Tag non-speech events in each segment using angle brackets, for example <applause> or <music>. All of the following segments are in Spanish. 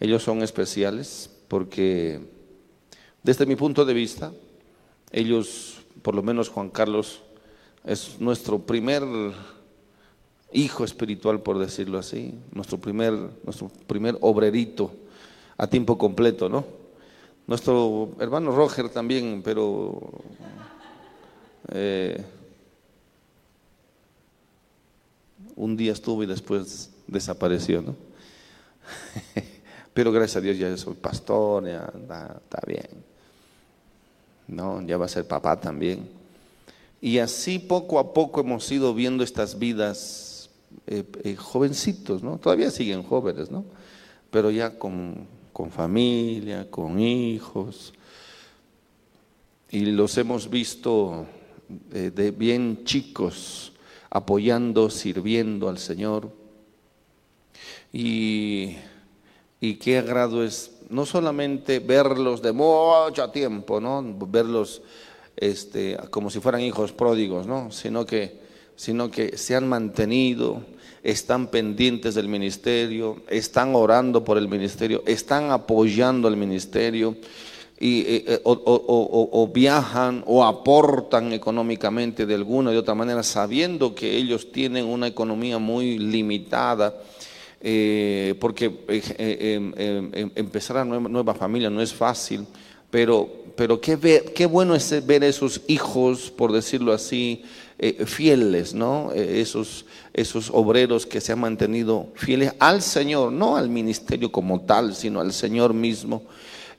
Ellos son especiales porque desde mi punto de vista, ellos, por lo menos Juan Carlos, es nuestro primer hijo espiritual, por decirlo así, nuestro primer, nuestro primer obrerito a tiempo completo, ¿no? Nuestro hermano Roger también, pero eh, un día estuvo y después desapareció, ¿no? <laughs> pero gracias a Dios ya soy pastor, ya está bien. No, ya va a ser papá también. Y así poco a poco hemos ido viendo estas vidas eh, eh, jovencitos, ¿no? Todavía siguen jóvenes, ¿no? Pero ya con, con familia, con hijos. Y los hemos visto eh, de bien chicos, apoyando, sirviendo al Señor. Y, y qué agrado es no solamente verlos de mucho tiempo, ¿no? Verlos este, como si fueran hijos pródigos, ¿no? Sino que, sino que se han mantenido, están pendientes del ministerio, están orando por el ministerio, están apoyando el ministerio y, eh, eh, o, viajan o aportan económicamente de alguna o de otra manera, sabiendo que ellos tienen una economía muy limitada eh, porque eh, eh, em, em, em, empezar a nueva, nueva, familia no es fácil, pero, pero qué, qué bueno es ver esos hijos, por decirlo así, fieles, ¿no? esos, esos obreros que se han mantenido fieles al Señor, no al ministerio como tal, sino al Señor mismo.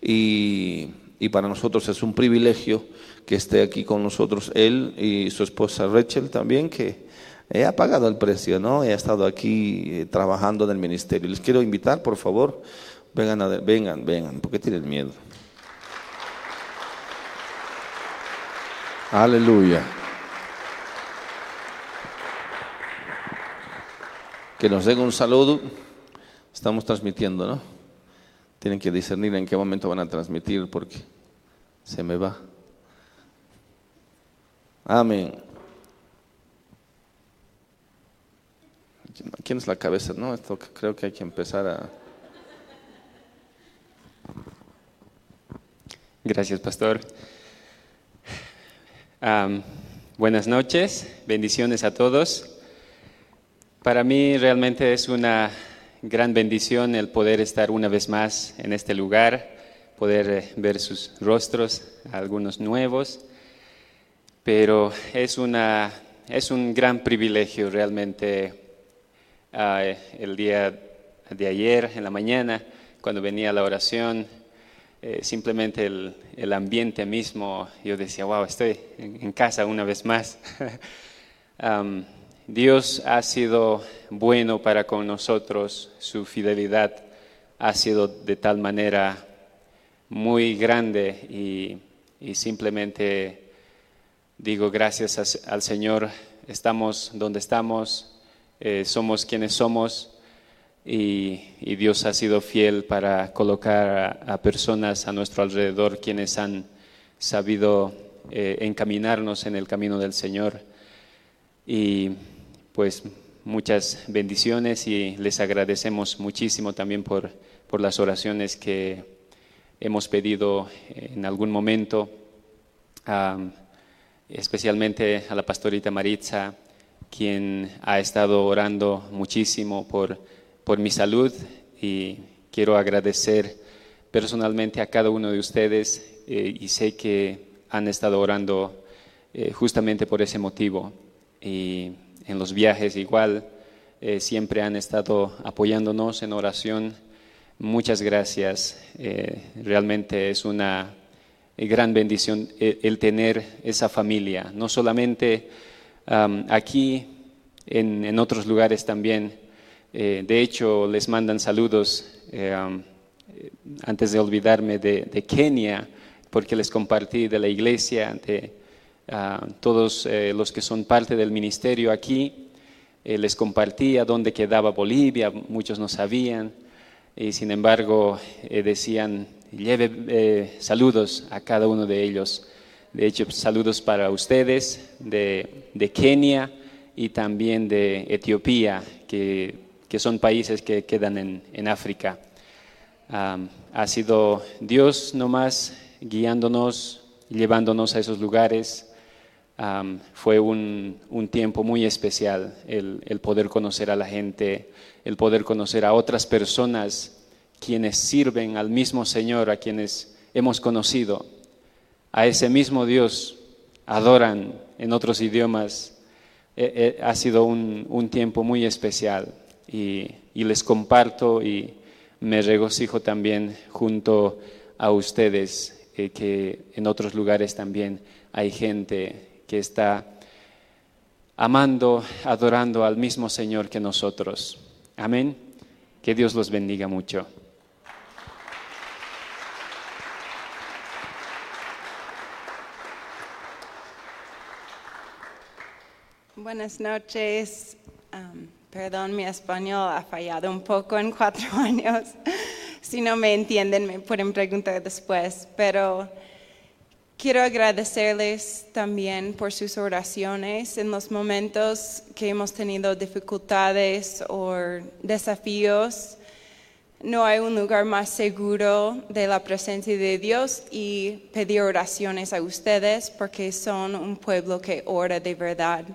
Y, y para nosotros es un privilegio que esté aquí con nosotros él y su esposa Rachel también, que He pagado el precio, ¿no? He estado aquí eh, trabajando en el ministerio. Les quiero invitar, por favor, vengan, a, vengan, vengan, porque tienen miedo. Aleluya. Que nos den un saludo. Estamos transmitiendo, ¿no? Tienen que discernir en qué momento van a transmitir porque se me va. Amén. ¿Quién es la cabeza? No, creo que hay que empezar a... Gracias, pastor. buenas noches, bendiciones a todos. Para mí realmente es una gran bendición el poder estar una vez más en este lugar, poder eh, ver sus rostros, algunos nuevos, pero es, una, es un gran privilegio realmente El día de ayer, en la mañana, cuando venía la oración, eh, simplemente el, ambiente mismo, yo decía, wow, estoy en, casa una vez más. <laughs> Dios ha sido bueno para con nosotros, su fidelidad ha sido de tal manera muy grande y, simplemente digo gracias al Señor, estamos donde estamos, eh, somos quienes somos y, Dios ha sido fiel para colocar a, personas a nuestro alrededor quienes han sabido eh, encaminarnos en el camino del Señor. Y pues muchas bendiciones y les agradecemos muchísimo también por, por las oraciones que hemos pedido en algún momento, especialmente a la pastorita Maritza quien ha estado orando muchísimo por, por mi salud y quiero agradecer personalmente a cada uno de ustedes eh, y sé que han estado orando eh, justamente por ese motivo. Y en los viajes igual, eh, siempre han estado apoyándonos en oración. Muchas gracias. realmente es una gran bendición el, tener esa familia, no solamente aquí, en, otros lugares también. Eh, de hecho, les mandan saludos eh, antes de olvidarme de, Kenia, porque les compartí de la iglesia ante todos eh, los que son parte del ministerio aquí. les compartí a dónde quedaba Bolivia, muchos no sabían, y sin embargo decían, lleve saludos a cada uno de ellos. De hecho, saludos para ustedes de, Kenia y también de Etiopía, que, son países que quedan en, África. Ha sido Dios nomás guiándonos, llevándonos a esos lugares. Fue un, tiempo muy especial el poder conocer a la gente, el poder conocer a otras personas quienes sirven al mismo Señor, a quienes hemos conocido, a ese mismo Dios, adoran en otros idiomas. Eh, eh, ha sido un, tiempo muy especial y, y les comparto y me regocijo también junto a ustedes eh, que en otros lugares también hay gente que está amando, adorando al mismo Señor que nosotros. Amén. Que Dios los bendiga mucho. Buenas noches. Am, perdón, mi español ha fallado un poco en cuatro <laughs> años. si no me entienden, me pueden preguntar después. Pero quiero agradecerles también por sus oraciones en los momentos que hemos tenido dificultades o desafíos. No hay un lugar más seguro de la presencia de Dios y pedir oraciones a ustedes porque son un pueblo que ora de verdad.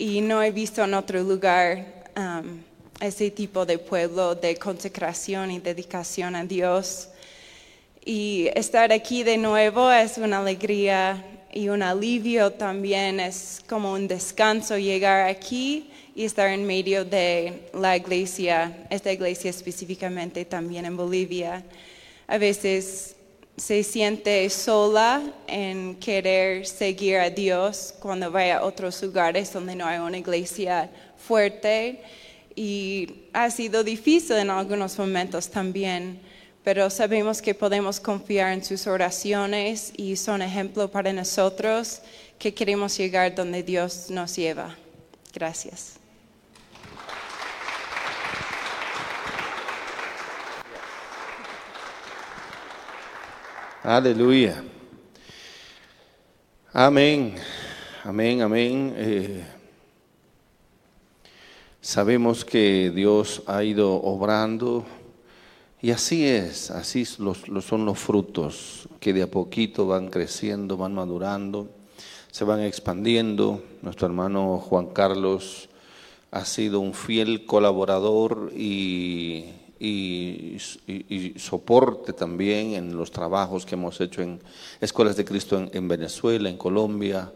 Y no he visto en otro lugar um, ese tipo de pueblo de consecración y dedicación a Dios. Y estar aquí de nuevo es una alegría y un alivio también, es como un descanso llegar aquí y estar en medio de la iglesia, esta iglesia específicamente también en Bolivia. A veces se siente sola en querer seguir a Dios cuando vaya a otros lugares donde no hay una iglesia fuerte y ha sido difícil en algunos momentos también, pero sabemos que podemos confiar en sus oraciones y son ejemplo para nosotros que queremos llegar donde Dios nos lleva. Gracias. Aleluya. Amén. Amén, amén. Eh, sabemos que Dios ha ido obrando y así es, así los, son los frutos que de a poquito van creciendo, van madurando, se van expandiendo. Nuestro hermano Juan Carlos ha sido un fiel colaborador y, y- soporte también en los trabajos que hemos hecho en Escuelas de Cristo en, en Venezuela, en Colombia,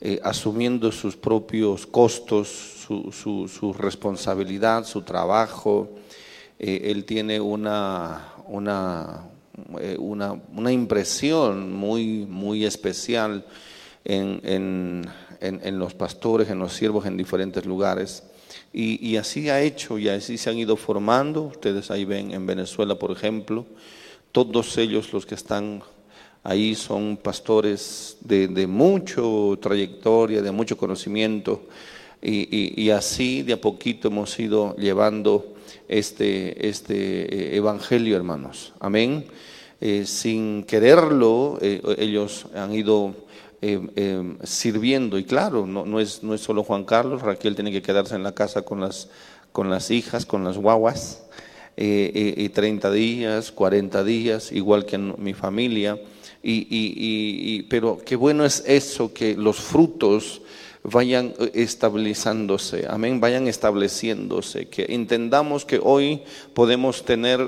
eh, asumiendo sus propios costos, su, su- su responsabilidad, su trabajo. Eh, él tiene una, una, eh, una, una impresión muy, muy especial en- en- en los pastores, en los siervos en diferentes lugares. Y, así ha hecho y así se han ido formando. Ustedes ahí ven en Venezuela, por ejemplo, todos ellos los que están ahí son pastores de, de mucho trayectoria, de mucho conocimiento. Y así de a poquito hemos ido llevando este, este eh, evangelio, hermanos. Amén. Eh, sin quererlo, eh, ellos han ido eh, eh, sirviendo. Y claro, no, no, es, no es solo Juan Carlos, Raquel tiene que quedarse en la casa con las, con las hijas, con las guaguas, eh, eh, y 30 días, 40 días, igual que en mi familia. Y, y- y- y- pero qué bueno es eso, que los frutos vayan eh, estabilizándose, amén, vayan estableciéndose, que entendamos que hoy podemos tener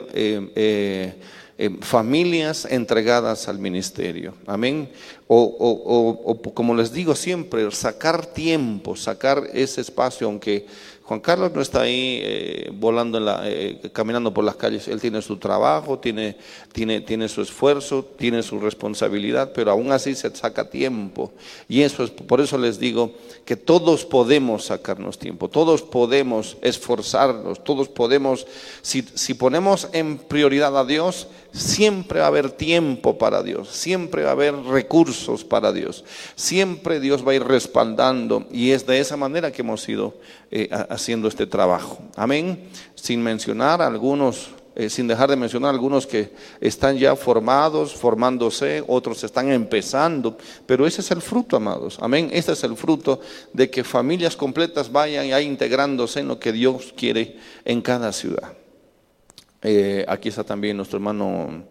eh, familias entregadas al ministerio, amén, o, o- o- o como les digo siempre, sacar tiempo, sacar ese espacio, aunque Juan Carlos no está ahí eh, volando, en la, eh, caminando por las calles. Él tiene su trabajo, tiene, tiene, tiene su esfuerzo, tiene su responsabilidad, pero aún así se saca tiempo. Y eso es, por eso les digo que todos podemos sacarnos tiempo, todos podemos esforzarnos, todos podemos, si, si ponemos en prioridad a Dios, siempre va a haber tiempo para Dios, siempre va a haber recursos para Dios, siempre Dios va a ir respaldando y es de esa manera que hemos ido eh, ha- haciendo este trabajo. Amén. Sin mencionar algunos, eh, sin dejar de mencionar algunos que están ya formados, formándose, otros están empezando, pero ese es el fruto, amados. Amén. Este es el fruto de que familias completas vayan ya integrándose en lo que Dios quiere en cada ciudad. Eh, aquí está también nuestro hermano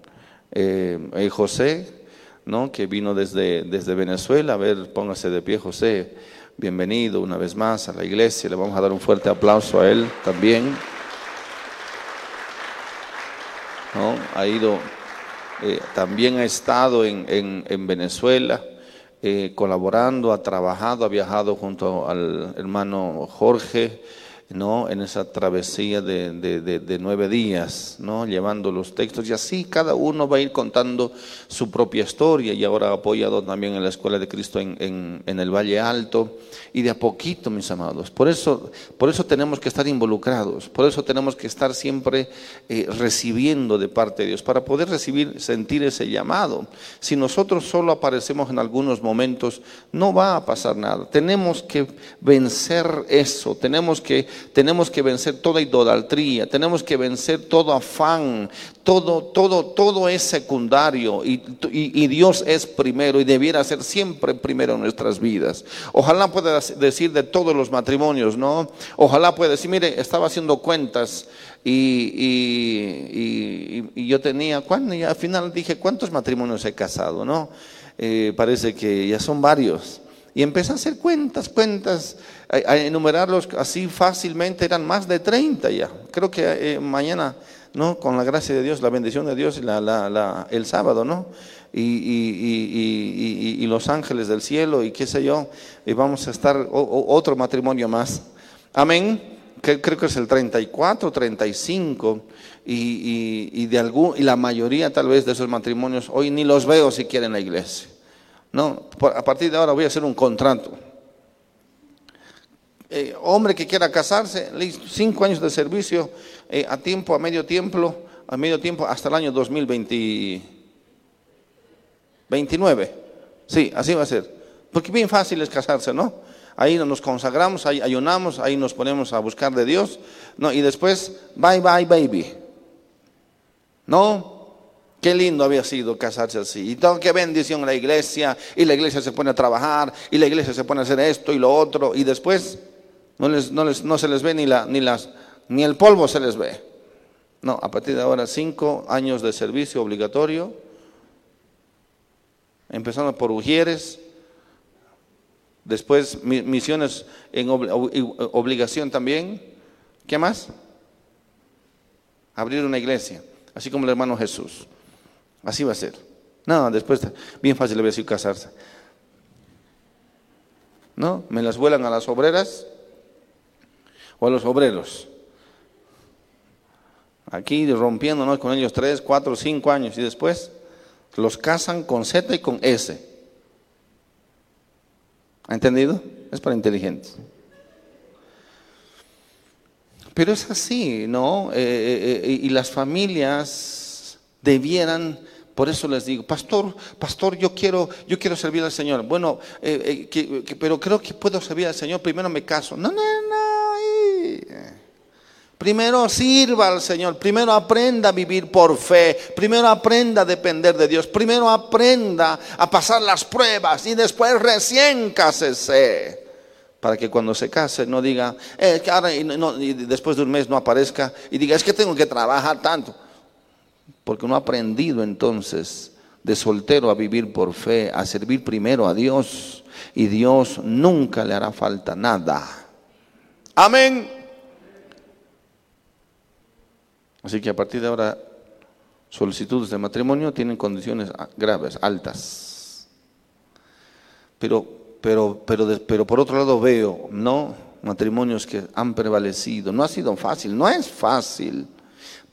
eh, José, ¿no? que vino desde, desde Venezuela. A ver, póngase de pie, José. Bienvenido una vez más a la iglesia. Le vamos a dar un fuerte aplauso a él también. ¿No? Ha ido, eh, también ha estado en, en, Venezuela colaborando, ha trabajado, ha viajado junto al hermano Jorge ¿no? en esa travesía de, de, nueve días, ¿no? llevando los textos y así cada uno va a ir contando su propia historia y ahora apoyado también en la Escuela de Cristo en, en, el Valle Alto y de a poquito, mis amados. Por eso, por eso tenemos que estar involucrados, por eso tenemos que estar siempre eh, recibiendo de parte de Dios, para poder recibir, sentir ese llamado. Si nosotros solo aparecemos en algunos momentos, no va a pasar nada. Tenemos que vencer eso, tenemos que tenemos que vencer toda idolatría, tenemos que vencer todo afán, todo, todo, todo es secundario y, Dios es primero y debiera ser siempre primero en nuestras vidas. Ojalá pueda decir de todos los matrimonios, ¿no? Ojalá pueda decir, mire, estaba haciendo cuentas y, yo tenía, y al final dije, ¿cuántos matrimonios he casado, no? Eh, parece que ya son varios. Y empecé a hacer cuentas, cuentas, a, enumerarlos así fácilmente, eran más de 30 ya. Creo que eh, mañana, ¿no? Con la gracia de Dios, la bendición de Dios, la, la, el sábado, ¿no? Y, y, y, los ángeles del cielo y qué sé yo, y vamos a estar otro matrimonio más. Amén. Creo que es el 34, 35, y, de algún, y la mayoría tal vez de esos matrimonios hoy ni los veo siquiera en la iglesia. No, a partir de ahora voy a hacer un contrato. Eh, hombre que quiera casarse, cinco años de servicio eh, a tiempo, a medio tiempo, a medio tiempo hasta el año 2029. Sí, así va a ser. Porque bien fácil es casarse, ¿no? Ahí nos consagramos, ahí ayunamos, ahí nos ponemos a buscar de Dios, ¿no? Y después, bye bye baby. ¿No? Qué lindo había sido casarse así. Y todo, qué bendición la iglesia. Y la iglesia se pone a trabajar. Y la iglesia se pone a hacer esto y lo otro. Y después no, les, no, les, no se les ve ni, la, ni, las, ni el polvo se les ve. No, a partir de ahora cinco años de servicio obligatorio. Empezando por Ujieres. Después misiones en obligación también. ¿Qué más? Abrir una iglesia. Así como el hermano Jesús. Así va a ser. No, después, bien fácil le voy a decir casarse. ¿No? Me las vuelan a las obreras o a los obreros. Aquí rompiéndonos con ellos tres, cuatro, cinco años y después los casan con Z y con S. ¿Ha entendido? Es para inteligentes. Pero es así, ¿no? Eh, eh, eh, y las familias debieran por eso les digo, pastor, pastor, yo quiero, yo quiero servir al Señor. Bueno, pero creo que puedo servir al Señor. Primero me caso. No, no. Primero sirva al Señor. Primero aprenda a vivir por fe. Primero aprenda a depender de Dios. Primero aprenda a pasar las pruebas y después recién cásese para que cuando se case no diga, eh, ahora, y después de un mes no aparezca y diga, es que tengo que trabajar tanto porque no ha aprendido entonces de soltero a vivir por fe, a servir primero a Dios, y Dios nunca le hará falta nada. Amén. Así que a partir de ahora, solicitudes de matrimonio tienen condiciones graves, altas. Pero, pero, pero, pero por otro lado veo, ¿no? Matrimonios que han prevalecido. No ha sido fácil, no es fácil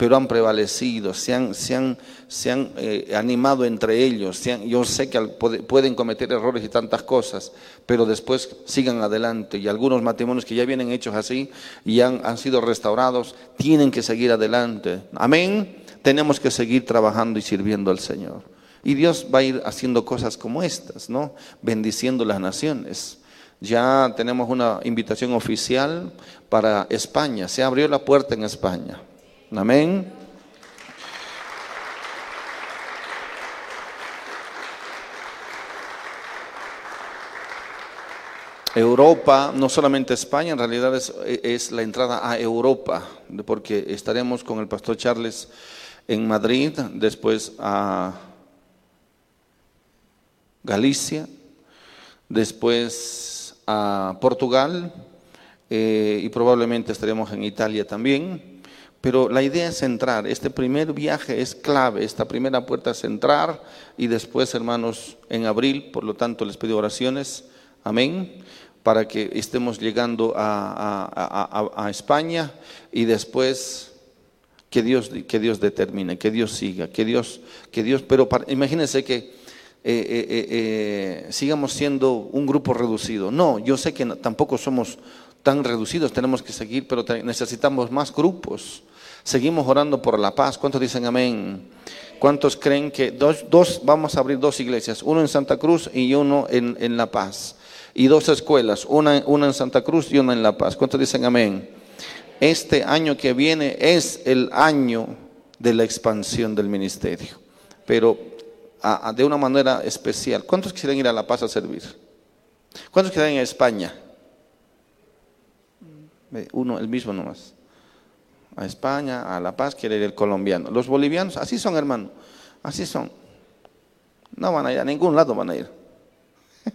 pero han prevalecido, se han, se han, se han eh, animado entre ellos. yo sé que pueden cometer errores y tantas cosas, pero después sigan adelante. Y algunos matrimonios que ya vienen hechos así y han, han sido restaurados, tienen que seguir adelante. Amén. Tenemos que seguir trabajando y sirviendo al Señor. Y Dios va a ir haciendo cosas como estas, ¿no? Bendiciendo las naciones. Ya tenemos una invitación oficial para España. Se abrió la puerta en España. Amén. Europa, no solamente España, en realidad es, la entrada a Europa, porque estaremos con el pastor Charles en Madrid, después a Galicia, después a Portugal eh, y probablemente estaremos en Italia también. Pero la idea es entrar, este primer viaje es clave, esta primera puerta es entrar y después, hermanos, en abril, por lo tanto, les pido oraciones, amén, para que estemos llegando a, España y después que Dios, que Dios determine, que Dios siga, que Dios, que Dios, pero imagínense que eh, eh, eh, sigamos siendo un grupo reducido. No, yo sé que tampoco somos tan reducidos, tenemos que seguir, pero necesitamos más grupos. Seguimos orando por la paz. ¿Cuántos dicen amén? ¿Cuántos creen que dos, dos vamos a abrir dos iglesias, uno en Santa Cruz y uno en, en La Paz? Y dos escuelas, una, una en Santa Cruz y una en La Paz. ¿Cuántos dicen amén? Este año que viene es el año de la expansión del ministerio. Pero de una manera especial. ¿Cuántos quieren ir a La Paz a servir? ¿Cuántos quieren ir a España? Uno, el mismo nomás. A España, a La Paz quiere ir el colombiano. Los bolivianos, así son, hermano. Así son. No van a ir a ningún lado, van a ir. <laughs>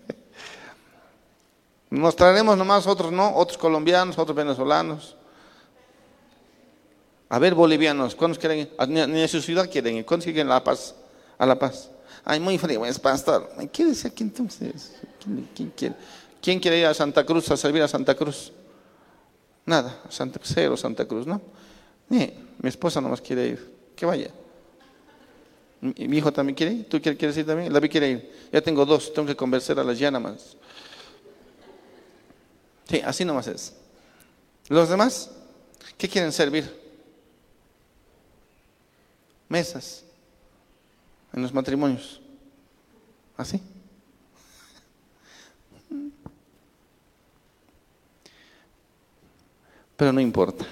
Nos traeremos nomás otros, ¿no? Otros colombianos, otros venezolanos. A ver, bolivianos, ¿cuántos quieren ir? Ni a su ciudad quieren ir. ¿Cuántos quieren La Paz? A La Paz. Ay, muy frío, es pastor. ¿Qué dice aquí entonces? ¿Quién? ¿Quién quiere ir a Santa Cruz a servir a Santa Cruz? Nada, Santa, cero Santa Cruz, ¿no? mi esposa nomás quiere ir. Que vaya. Mi, hijo también quiere ir. ¿Tú quieres ir también? La vi quiere ir. Ya tengo dos, tengo que convencer a las más. Sí, así nomás es. ¿Los demás? ¿Qué quieren servir? Mesas en los matrimonios. ¿Así? Pero no importa.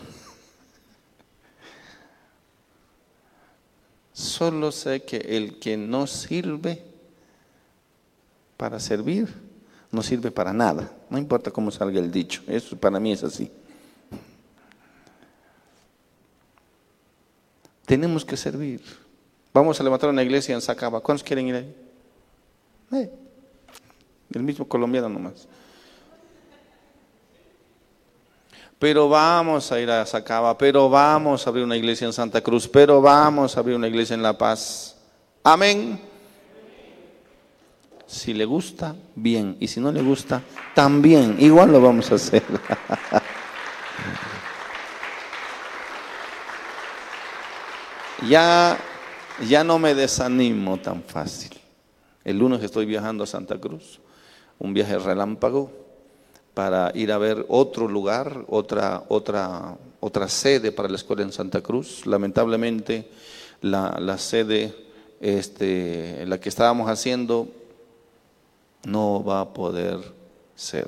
Solo sé que el que no sirve para servir, no sirve para nada. No importa cómo salga el dicho. Eso para mí es así. Tenemos que servir. Vamos a levantar una iglesia en Sacaba. ¿Cuántos quieren ir ahí? Eh, el mismo colombiano nomás. Pero vamos a ir a Sacaba, pero vamos a abrir una iglesia en Santa Cruz, pero vamos a abrir una iglesia en La Paz. Amén. Si le gusta, bien. Y si no le gusta, también. Igual lo vamos a hacer. <laughs> ya ya no me desanimo tan fácil. El lunes estoy viajando a Santa Cruz, un viaje relámpago para ir a ver otro lugar, otra, otra, otra sede para la escuela en Santa Cruz. Lamentablemente la, la sede este, la que estábamos haciendo no va a poder ser.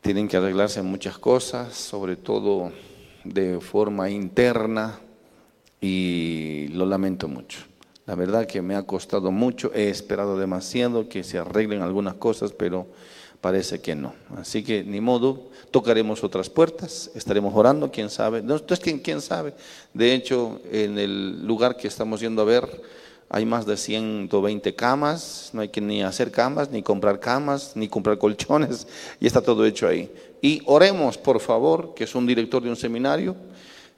Tienen que arreglarse muchas cosas, sobre todo de forma interna, y lo lamento mucho. La verdad que me ha costado mucho, he esperado demasiado que se arreglen algunas cosas, pero parece que no. Así que ni modo, tocaremos otras puertas, estaremos orando, quién sabe. No, entonces, ¿quién, quién sabe? De hecho, en el lugar que estamos yendo a ver, hay más de 120 camas, no hay que ni hacer camas, ni comprar camas, ni comprar colchones, y está todo hecho ahí. Y oremos, por favor, que es un director de un seminario,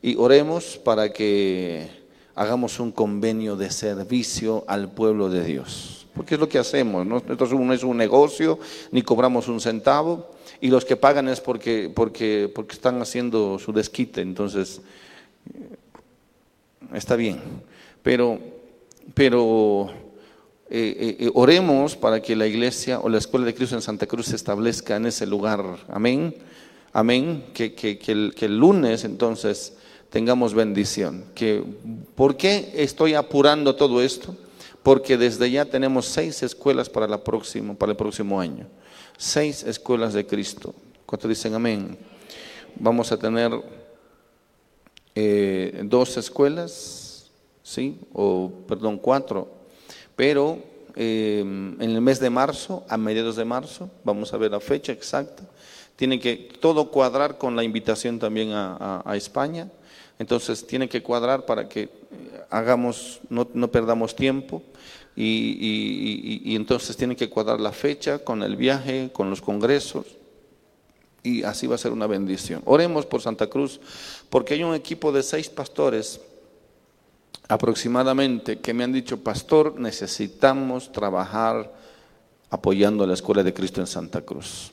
y oremos para que hagamos un convenio de servicio al pueblo de Dios. Porque es lo que hacemos, ¿no? no es un negocio, ni cobramos un centavo, y los que pagan es porque, porque, porque están haciendo su desquite, entonces está bien. Pero, pero eh, eh, eh, oremos para que la iglesia o la escuela de Cristo en Santa Cruz se establezca en ese lugar. Amén. Amén. Que, que, que, el, que el lunes entonces tengamos bendición. Que, ¿Por qué estoy apurando todo esto? Porque desde ya tenemos seis escuelas para, la próximo, para el próximo año. Seis escuelas de Cristo. ¿Cuántos dicen amén? Vamos a tener eh, dos escuelas, ¿sí? O, perdón, cuatro. Pero eh, en el mes de marzo, a mediados de marzo, vamos a ver la fecha exacta. Tiene que todo cuadrar con la invitación también a, España. Entonces tiene que cuadrar para que eh, hagamos, no, perdamos tiempo. Y, entonces tiene que cuadrar la fecha con el viaje, con los congresos. Y así va a ser una bendición. Oremos por Santa Cruz, porque hay un equipo de seis pastores aproximadamente que me han dicho, pastor, necesitamos trabajar apoyando la Escuela de Cristo en Santa Cruz.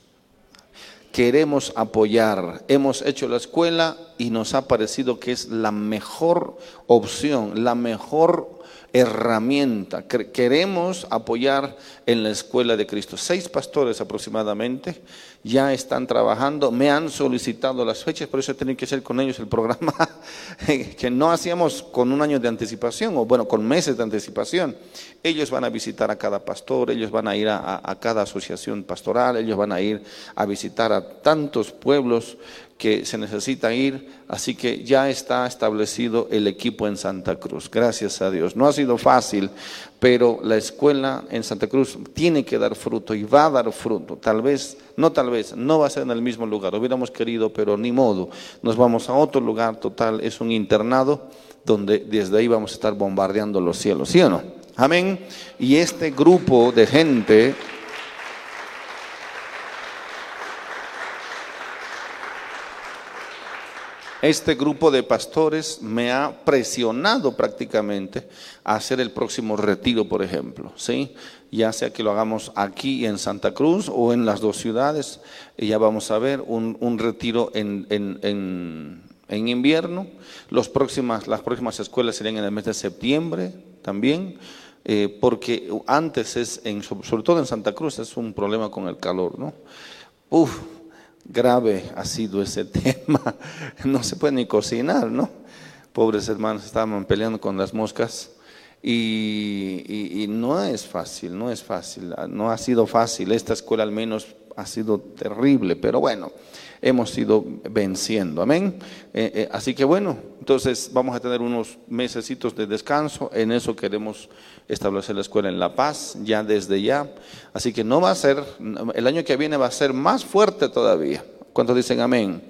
Queremos apoyar. Hemos hecho la escuela y nos ha parecido que es la mejor opción, la mejor herramienta. Queremos apoyar en la escuela de Cristo. Seis pastores aproximadamente ya están trabajando, me han solicitado las fechas, por eso he que hacer con ellos el programa <laughs> que no hacíamos con un año de anticipación, o bueno, con meses de anticipación. Ellos van a visitar a cada pastor, ellos van a ir a cada asociación pastoral, ellos van a ir a visitar a tantos pueblos que se necesita ir, así que ya está establecido el equipo en Santa Cruz, gracias a Dios. No ha sido fácil, pero la escuela en Santa Cruz tiene que dar fruto y va a dar fruto. Tal vez, no tal vez, no va a ser en el mismo lugar, hubiéramos querido, pero ni modo. Nos vamos a otro lugar total, es un internado donde desde ahí vamos a estar bombardeando los cielos, ¿sí o no? Amén. Y este grupo de gente este grupo de pastores me ha presionado prácticamente a hacer el próximo retiro, por ejemplo, ¿sí? Ya sea que lo hagamos aquí en Santa Cruz o en las dos ciudades, ya vamos a ver un, retiro en, invierno. Los próximas, las próximas escuelas serían en el mes de septiembre también. Eh, porque antes es, en, sobre todo en Santa Cruz, es un problema con el calor, ¿no? Uf, grave ha sido ese <laughs> tema. No se puede ni cocinar, ¿no? Pobres hermanos estaban peleando con las moscas y, no es fácil, no es fácil, no ha sido fácil. Esta escuela al menos ha sido terrible, pero bueno, hemos ido venciendo, amén. Eh, eh, así que bueno, entonces vamos a tener unos mesecitos de descanso, en eso queremos establecer la escuela en La Paz, ya desde ya. Así que no va a ser, el año que viene va a ser más fuerte todavía. ¿Cuántos dicen amén?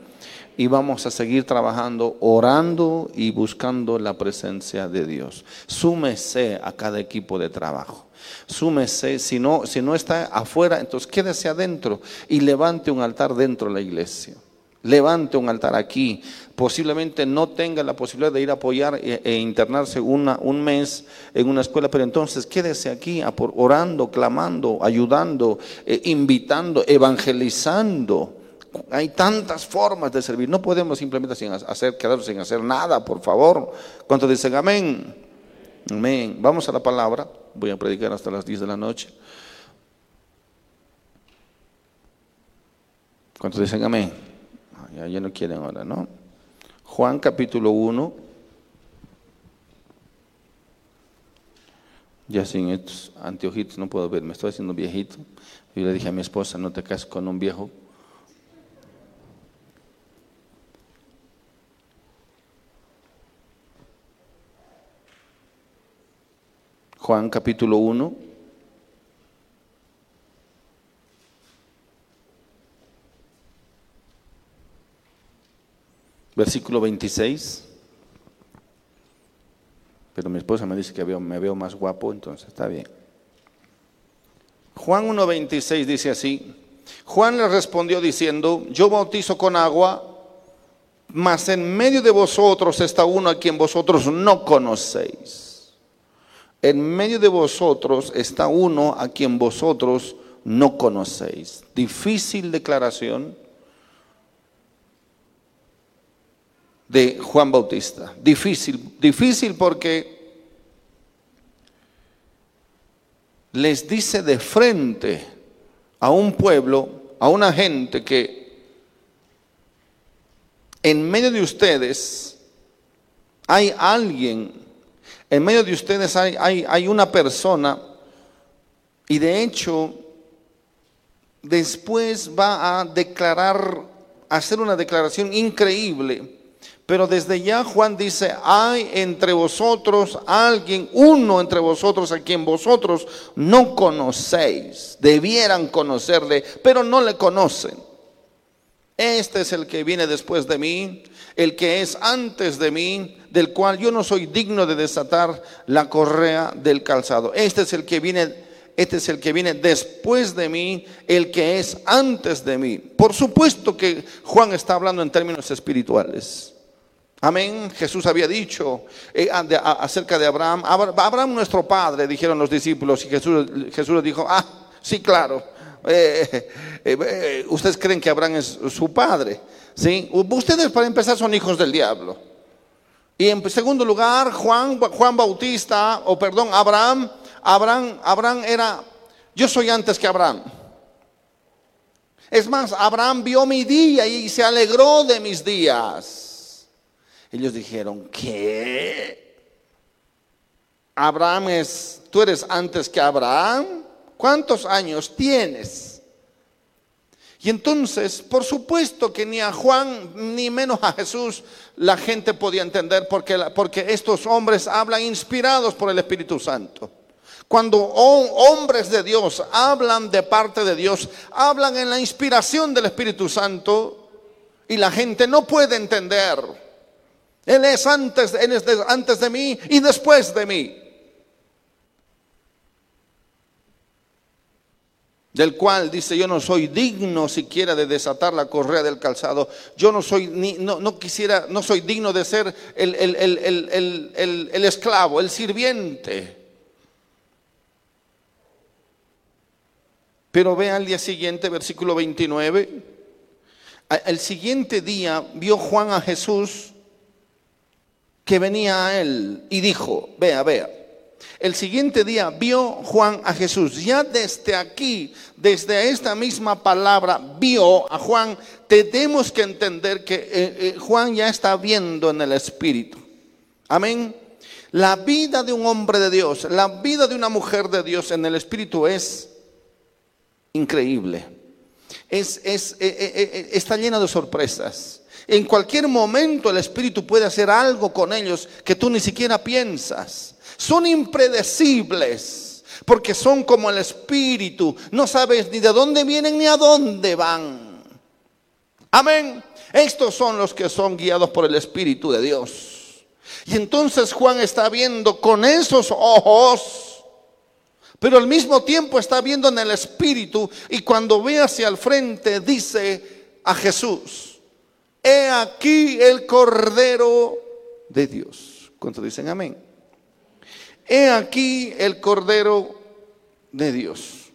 Y vamos a seguir trabajando, orando y buscando la presencia de Dios. Súmese a cada equipo de trabajo. Súmese, si no, si no está afuera, entonces quédese adentro y levante un altar dentro de la iglesia. Levante un altar aquí. Posiblemente no tenga la posibilidad de ir a apoyar e, e internarse un mes en una escuela, pero entonces quédese aquí orando, clamando, ayudando, eh, invitando, evangelizando. Hay tantas formas de servir. No podemos simplemente sin hacer, quedarnos sin hacer nada, por favor. ¿Cuántos dicen amén? Amén. Vamos a la palabra. Voy a predicar hasta las 10 de la noche. ¿Cuántos dicen amén? Ya, no quieren ahora, ¿no? Juan capítulo 1. Ya sin estos anteojitos no puedo ver, me estoy haciendo viejito. Yo le dije a mi esposa, no te cases con un viejo. Juan capítulo 1. versículo 26. Pero mi esposa me dice que me veo más guapo, entonces está bien. Juan 1.26 dice así, Juan le respondió diciendo, yo bautizo con agua, mas en medio de vosotros está uno a quien vosotros no conocéis. En medio de vosotros está uno a quien vosotros no conocéis. Difícil declaración, de Juan Bautista. Difícil, difícil porque les dice de frente a un pueblo, a una gente que en medio de ustedes hay alguien, en medio de ustedes hay, hay, hay una persona y de hecho después va a declarar, hacer una declaración increíble Pero desde ya Juan dice, hay entre vosotros alguien, uno entre vosotros a quien vosotros no conocéis, debieran conocerle, pero no le conocen. Este es el que viene después de mí, el que es antes de mí, del cual yo no soy digno de desatar la correa del calzado. Este es el que viene este es el que viene después de mí, el que es antes de mí. Por supuesto que Juan está hablando en términos espirituales. Amén. Jesús había dicho eh, acerca de Abraham, Abraham nuestro padre, dijeron los discípulos, y Jesús, Jesús dijo, ah, sí, claro. <laughs> Eh, eh, ustedes creen que Abraham es su padre. ¿sí? Ustedes para empezar son hijos del diablo. Y en segundo lugar, Juan, Juan Bautista, o perdón, Abraham, Abraham, Abraham era, yo soy antes que Abraham. Es más, Abraham vio mi día y se alegró de mis días. Ellos dijeron, ¿qué? Abraham es, tú eres antes que Abraham. ¿Cuántos años tienes? Y entonces, por supuesto que ni a Juan, ni menos a Jesús, la gente podía entender porque, porque estos hombres hablan inspirados por el Espíritu Santo. Cuando hombres de Dios hablan de parte de Dios, hablan en la inspiración del Espíritu Santo y la gente no puede entender. Él es antes, él es antes de mí y después de mí. Del cual dice yo no soy digno siquiera de desatar la correa del calzado, yo no soy ni, no, quisiera, no soy digno de ser el, el, esclavo, el sirviente. Pero ve al día siguiente, versículo 29, el siguiente día vio Juan a Jesús que venía a él y dijo, vea, vea. El siguiente día vio Juan a Jesús. Ya desde aquí, desde esta misma palabra, vio a Juan, tenemos que entender que eh, eh, Juan ya está viendo en el Espíritu. Amén. La vida de un hombre de Dios, la vida de una mujer de Dios en el Espíritu es increíble. Es, es, eh, está llena de sorpresas. En cualquier momento el Espíritu puede hacer algo con ellos que tú ni siquiera piensas. Son impredecibles porque son como el Espíritu. No sabes ni de dónde vienen ni a dónde van. Amén. Estos son los que son guiados por el Espíritu de Dios. Y entonces Juan está viendo con esos ojos, pero al mismo tiempo está viendo en el Espíritu y cuando ve hacia el frente dice a Jesús, He aquí el Cordero de Dios. ¿Cuántos dicen amén? He aquí el Cordero de Dios.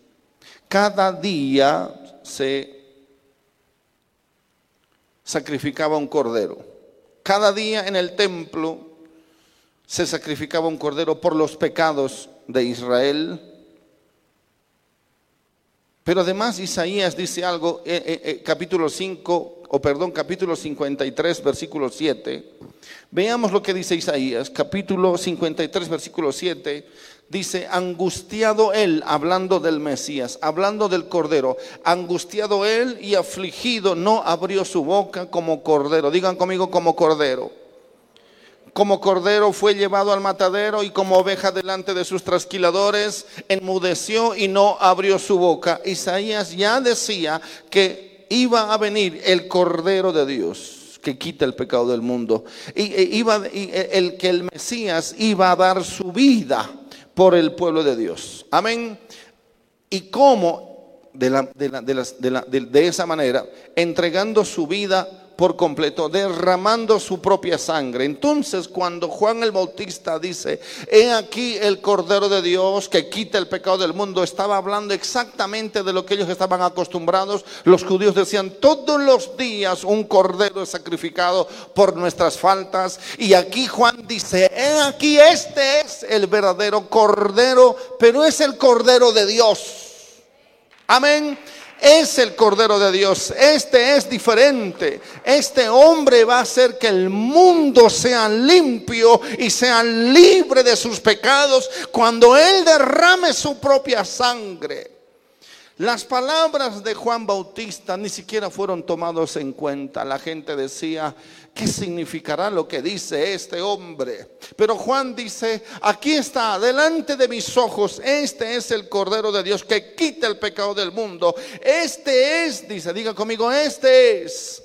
Cada día se sacrificaba un cordero. Cada día en el templo se sacrificaba un cordero por los pecados de Israel. Pero además Isaías dice algo, eh, eh, eh, capítulo 5, o perdón, capítulo 53, versículo 7. Veamos lo que dice Isaías, capítulo 53, versículo 7. Dice, angustiado él, hablando del Mesías, hablando del Cordero, angustiado él y afligido, no abrió su boca como Cordero. Digan conmigo como Cordero como cordero fue llevado al matadero y como oveja delante de sus trasquiladores, enmudeció y no abrió su boca. Isaías ya decía que iba a venir el Cordero de Dios que quita el pecado del mundo. Y, e, iba, e, el que el Mesías iba a dar su vida por el pueblo de Dios. Amén. Y cómo de, la, de, de esa manera, entregando su vida por completo, derramando su propia sangre. Entonces, cuando Juan el Bautista dice, he aquí el Cordero de Dios que quita el pecado del mundo, estaba hablando exactamente de lo que ellos estaban acostumbrados. Los judíos decían, todos los días un Cordero es sacrificado por nuestras faltas. Y aquí Juan dice, he aquí este es el verdadero Cordero, pero es el Cordero de Dios. Amén es el Cordero de Dios. Este es diferente. Este hombre va a hacer que el mundo sea limpio y sea libre de sus pecados cuando Él derrame su propia sangre. Las palabras de Juan Bautista ni siquiera fueron tomadas en cuenta. La gente decía, ¿Qué significará lo que dice este hombre? Pero Juan dice, aquí está, delante de mis ojos, este es el Cordero de Dios que quita el pecado del mundo. Este es, dice, diga conmigo, este es.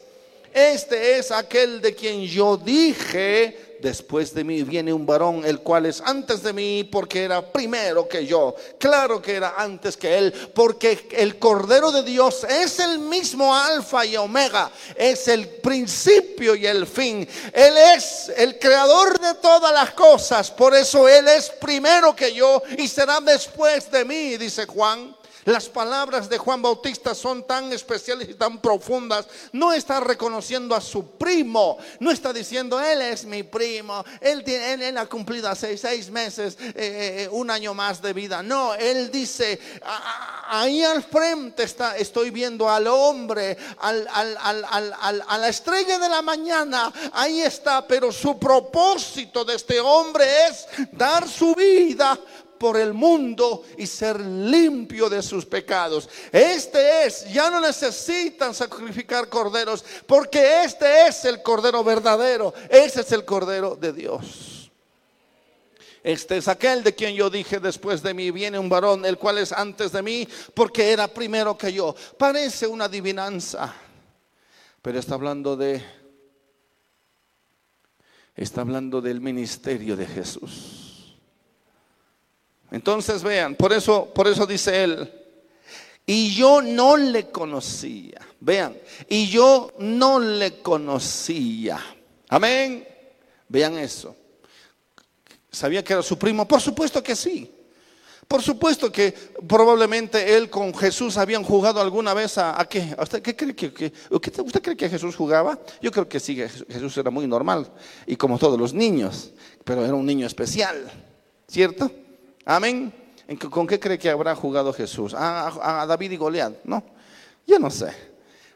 Este es aquel de quien yo dije, después de mí viene un varón, el cual es antes de mí, porque era primero que yo. Claro que era antes que él, porque el Cordero de Dios es el mismo alfa y omega, es el principio y el fin. Él es el creador de todas las cosas, por eso él es primero que yo y será después de mí, dice Juan. Las palabras de Juan Bautista son tan especiales y tan profundas. No está reconociendo a su primo, no está diciendo, él es mi primo, él, tiene, ha cumplido seis meses, eh, eh, un año más de vida. No, él dice, ahí al frente está, estoy viendo al hombre, al, a la estrella de la mañana, ahí está, pero su propósito de este hombre es dar su vida por el mundo y ser limpio de sus pecados. Este es, ya no necesitan sacrificar corderos, porque este es el cordero verdadero, ese es el cordero de Dios. Este es aquel de quien yo dije después de mí viene un varón, el cual es antes de mí, porque era primero que yo. Parece una adivinanza, pero está hablando de, está hablando del ministerio de Jesús. Entonces vean, por eso, por eso dice él, y yo no le conocía. Vean, y yo no le conocía. Amén. Vean eso. ¿Sabía que era su primo? Por supuesto que sí. Por supuesto que probablemente él con Jesús habían jugado alguna vez a, qué? ¿Usted, qué cree que, ¿Usted cree que Jesús jugaba? Yo creo que sí, Jesús era muy normal y como todos los niños, pero era un niño especial, ¿cierto? Amén. ¿Con qué cree que habrá jugado Jesús? ¿A, David y Goliat? No, yo no sé.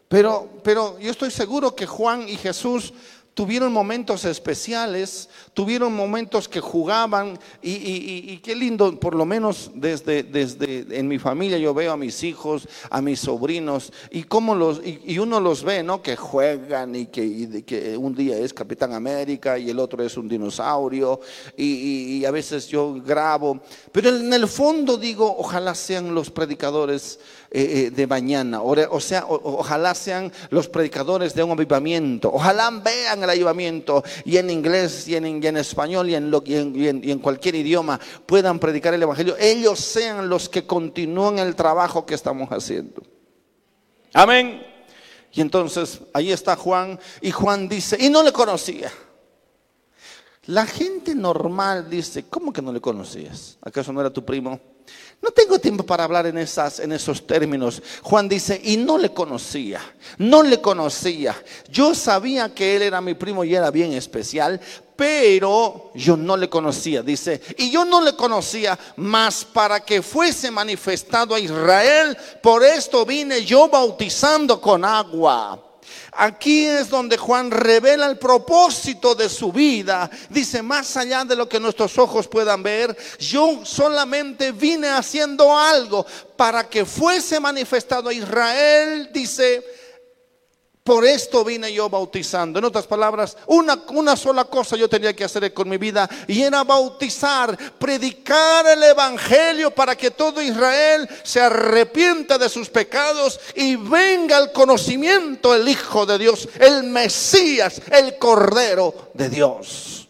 Pero, pero yo estoy seguro que Juan y Jesús tuvieron momentos especiales, tuvieron momentos que jugaban y, qué lindo, por lo menos desde, desde en mi familia yo veo a mis hijos, a mis sobrinos y cómo los, y, uno los ve, ¿no? Que juegan y que, que, un día es Capitán América y el otro es un dinosaurio y, a veces yo grabo, pero en el fondo digo, ojalá sean los predicadores eh, eh, de mañana, o, sea, ojalá sean los predicadores de un avivamiento, ojalá vean el avivamiento y en inglés y en, español y en, y en, cualquier idioma puedan predicar el Evangelio, ellos sean los que continúen el trabajo que estamos haciendo. Amén. Y entonces ahí está Juan y Juan dice, y no le conocía. La gente normal dice, ¿cómo que no le conocías? ¿Acaso no era tu primo? No tengo tiempo para hablar en, esas, en esos términos. Juan dice, y no le conocía, no le conocía. Yo sabía que él era mi primo y era bien especial, pero yo no le conocía. Dice, y yo no le conocía más para que fuese manifestado a Israel. Por esto vine yo bautizando con agua. Aquí es donde Juan revela el propósito de su vida. Dice, más allá de lo que nuestros ojos puedan ver, yo solamente vine haciendo algo para que fuese manifestado a Israel, dice, por esto vine yo bautizando. En otras palabras, una, una, sola cosa yo tenía que hacer con mi vida y era bautizar, predicar el Evangelio para que todo Israel se arrepienta de sus pecados y venga al conocimiento el Hijo de Dios, el Mesías, el Cordero de Dios.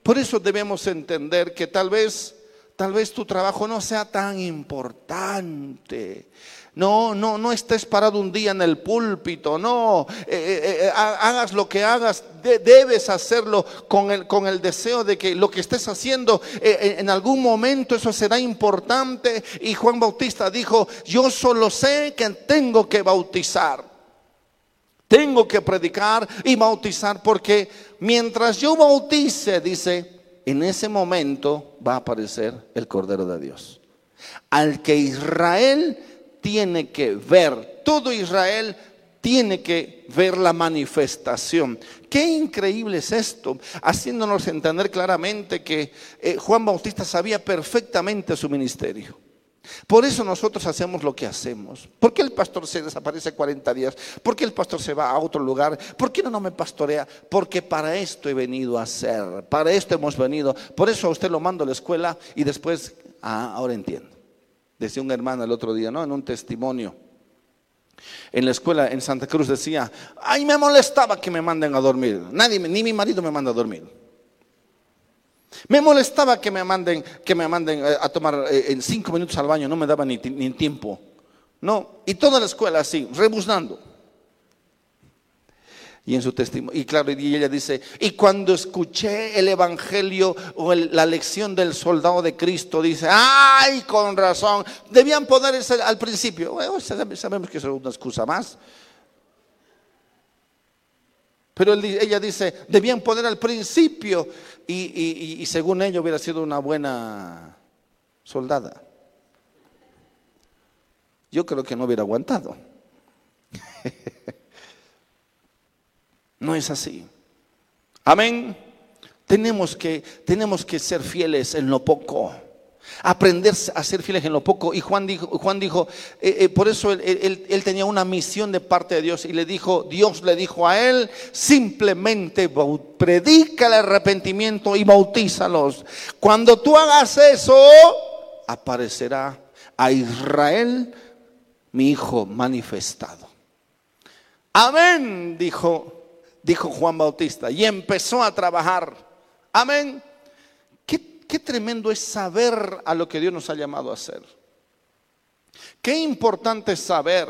Por eso debemos entender que tal vez, tal vez tu trabajo no sea tan importante. No, no, no estés parado un día en el púlpito, no, eh, eh, eh, hagas lo que hagas, debes hacerlo con el, con el deseo de que lo que estés haciendo en algún momento eso será importante. Y Juan Bautista dijo, yo solo sé que tengo que bautizar, tengo que predicar y bautizar, porque mientras yo bautice, dice, en ese momento va a aparecer el Cordero de Dios. Al que Israel tiene que ver, todo Israel tiene que ver la manifestación. Qué increíble es esto, haciéndonos entender claramente que eh, Juan Bautista sabía perfectamente su ministerio. Por eso nosotros hacemos lo que hacemos. ¿Por qué el pastor se desaparece 40 días? ¿Por qué el pastor se va a otro lugar? ¿Por qué no, no me pastorea? Porque para esto he venido a hacer. Para esto hemos venido. Por eso a usted lo mando a la escuela y después, ah, ahora entiendo. Decía un hermano el otro día, ¿no? En un testimonio. En la escuela en Santa Cruz decía, ay, me molestaba que me manden a dormir. Nadie, ni mi marido me manda a dormir. Me molestaba que me manden, que me manden eh, a tomar eh, en cinco minutos al baño, no me daba ni, ni tiempo. No, y toda la escuela así, rebuznando. Y en su testimonio, y claro, y ella dice, y cuando escuché el evangelio o la lección del soldado de Cristo, dice, ay, con razón, debían poner al principio. Sabemos que es una excusa más. Pero ella dice, debían poner al principio y, según ella hubiera sido una buena soldada. Yo creo que no hubiera aguantado. <laughs> no es así. Amén. Tenemos que, tenemos que ser fieles en lo poco aprender a ser fieles en lo poco. Y Juan dijo, Juan dijo eh, eh, por eso él, tenía una misión de parte de Dios y le dijo, Dios le dijo a él, simplemente predica el arrepentimiento y bautízalos. Cuando tú hagas eso, aparecerá a Israel mi hijo manifestado. Amén, dijo, dijo Juan Bautista, y empezó a trabajar. Amén qué tremendo es saber a lo que Dios nos ha llamado a hacer. Qué importante es saber.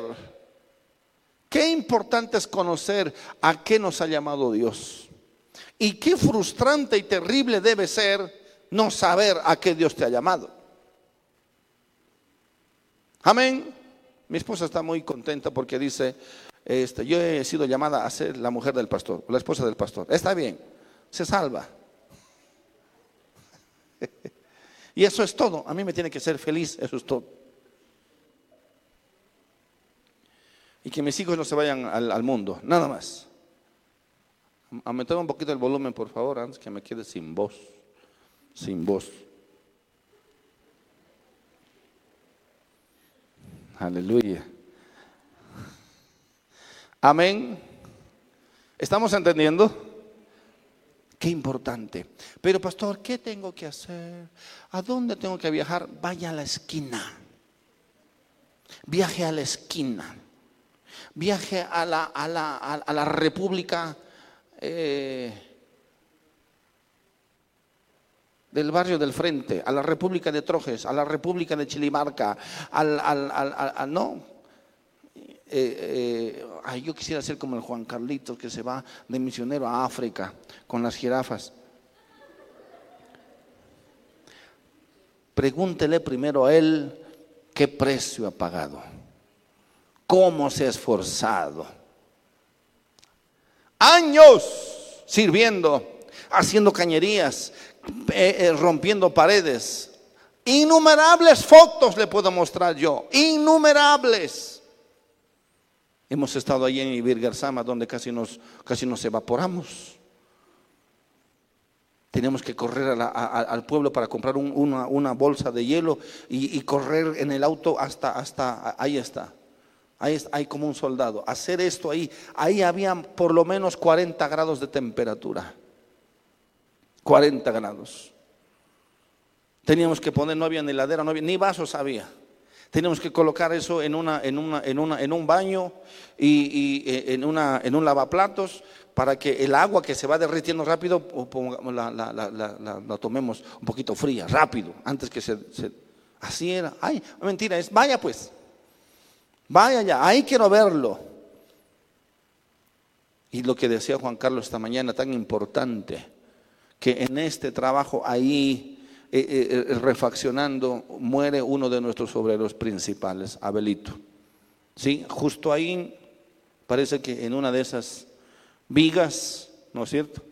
Qué importante es conocer a qué nos ha llamado Dios. Y qué frustrante y terrible debe ser no saber a qué Dios te ha llamado. Amén. Mi esposa está muy contenta porque dice, este, yo he sido llamada a ser la mujer del pastor, la esposa del pastor. Está bien, se salva. <laughs> y eso es todo. A mí me tiene que ser feliz, eso es todo. Y que mis hijos no se vayan al, mundo, nada más. Aumentame un poquito el volumen, por favor, antes que me quede sin voz. Sin voz. Aleluya. Amén. ¿Estamos entendiendo? Qué importante. Pero pastor, ¿qué tengo que hacer? ¿A dónde tengo que viajar? Vaya a la esquina. Viaje a la esquina. Viaje a la, a la, a la República eh, del barrio del frente, a la República de Trojes, a la República de Chilimarca, al, al, al no, eh, eh, yo quisiera ser como el Juan Carlitos que se va de misionero a África con las jirafas. Pregúntele primero a él qué precio ha pagado, cómo se ha esforzado. Años sirviendo, haciendo cañerías, eh, rompiendo paredes. Innumerables fotos le puedo mostrar yo, innumerables. Hemos estado allí en Ibirgarzama donde casi nos, casi nos evaporamos. Tenemos que correr al pueblo para comprar una, bolsa de hielo y, correr en el auto hasta, hasta ahí está. Ahí hay como un soldado. Hacer esto ahí. Ahí había por lo menos 40 grados de temperatura. 40 grados. Teníamos que poner, no había ni heladera, no había, ni vasos había. Tenemos que colocar eso en, un baño y, eh, en, un lavaplatos para que el agua que se va derritiendo rápido la, tomemos un poquito fría, rápido, antes que se, Así era. Ay, mentira, es vaya pues. Vaya ya, ahí quiero verlo. Y lo que decía Juan Carlos esta mañana, tan importante, que en este trabajo ahí eh, eh, eh, refaccionando, muere uno de nuestros obreros principales, Abelito. ¿Sí? Justo ahí, parece que en una de esas vigas, ¿no es cierto?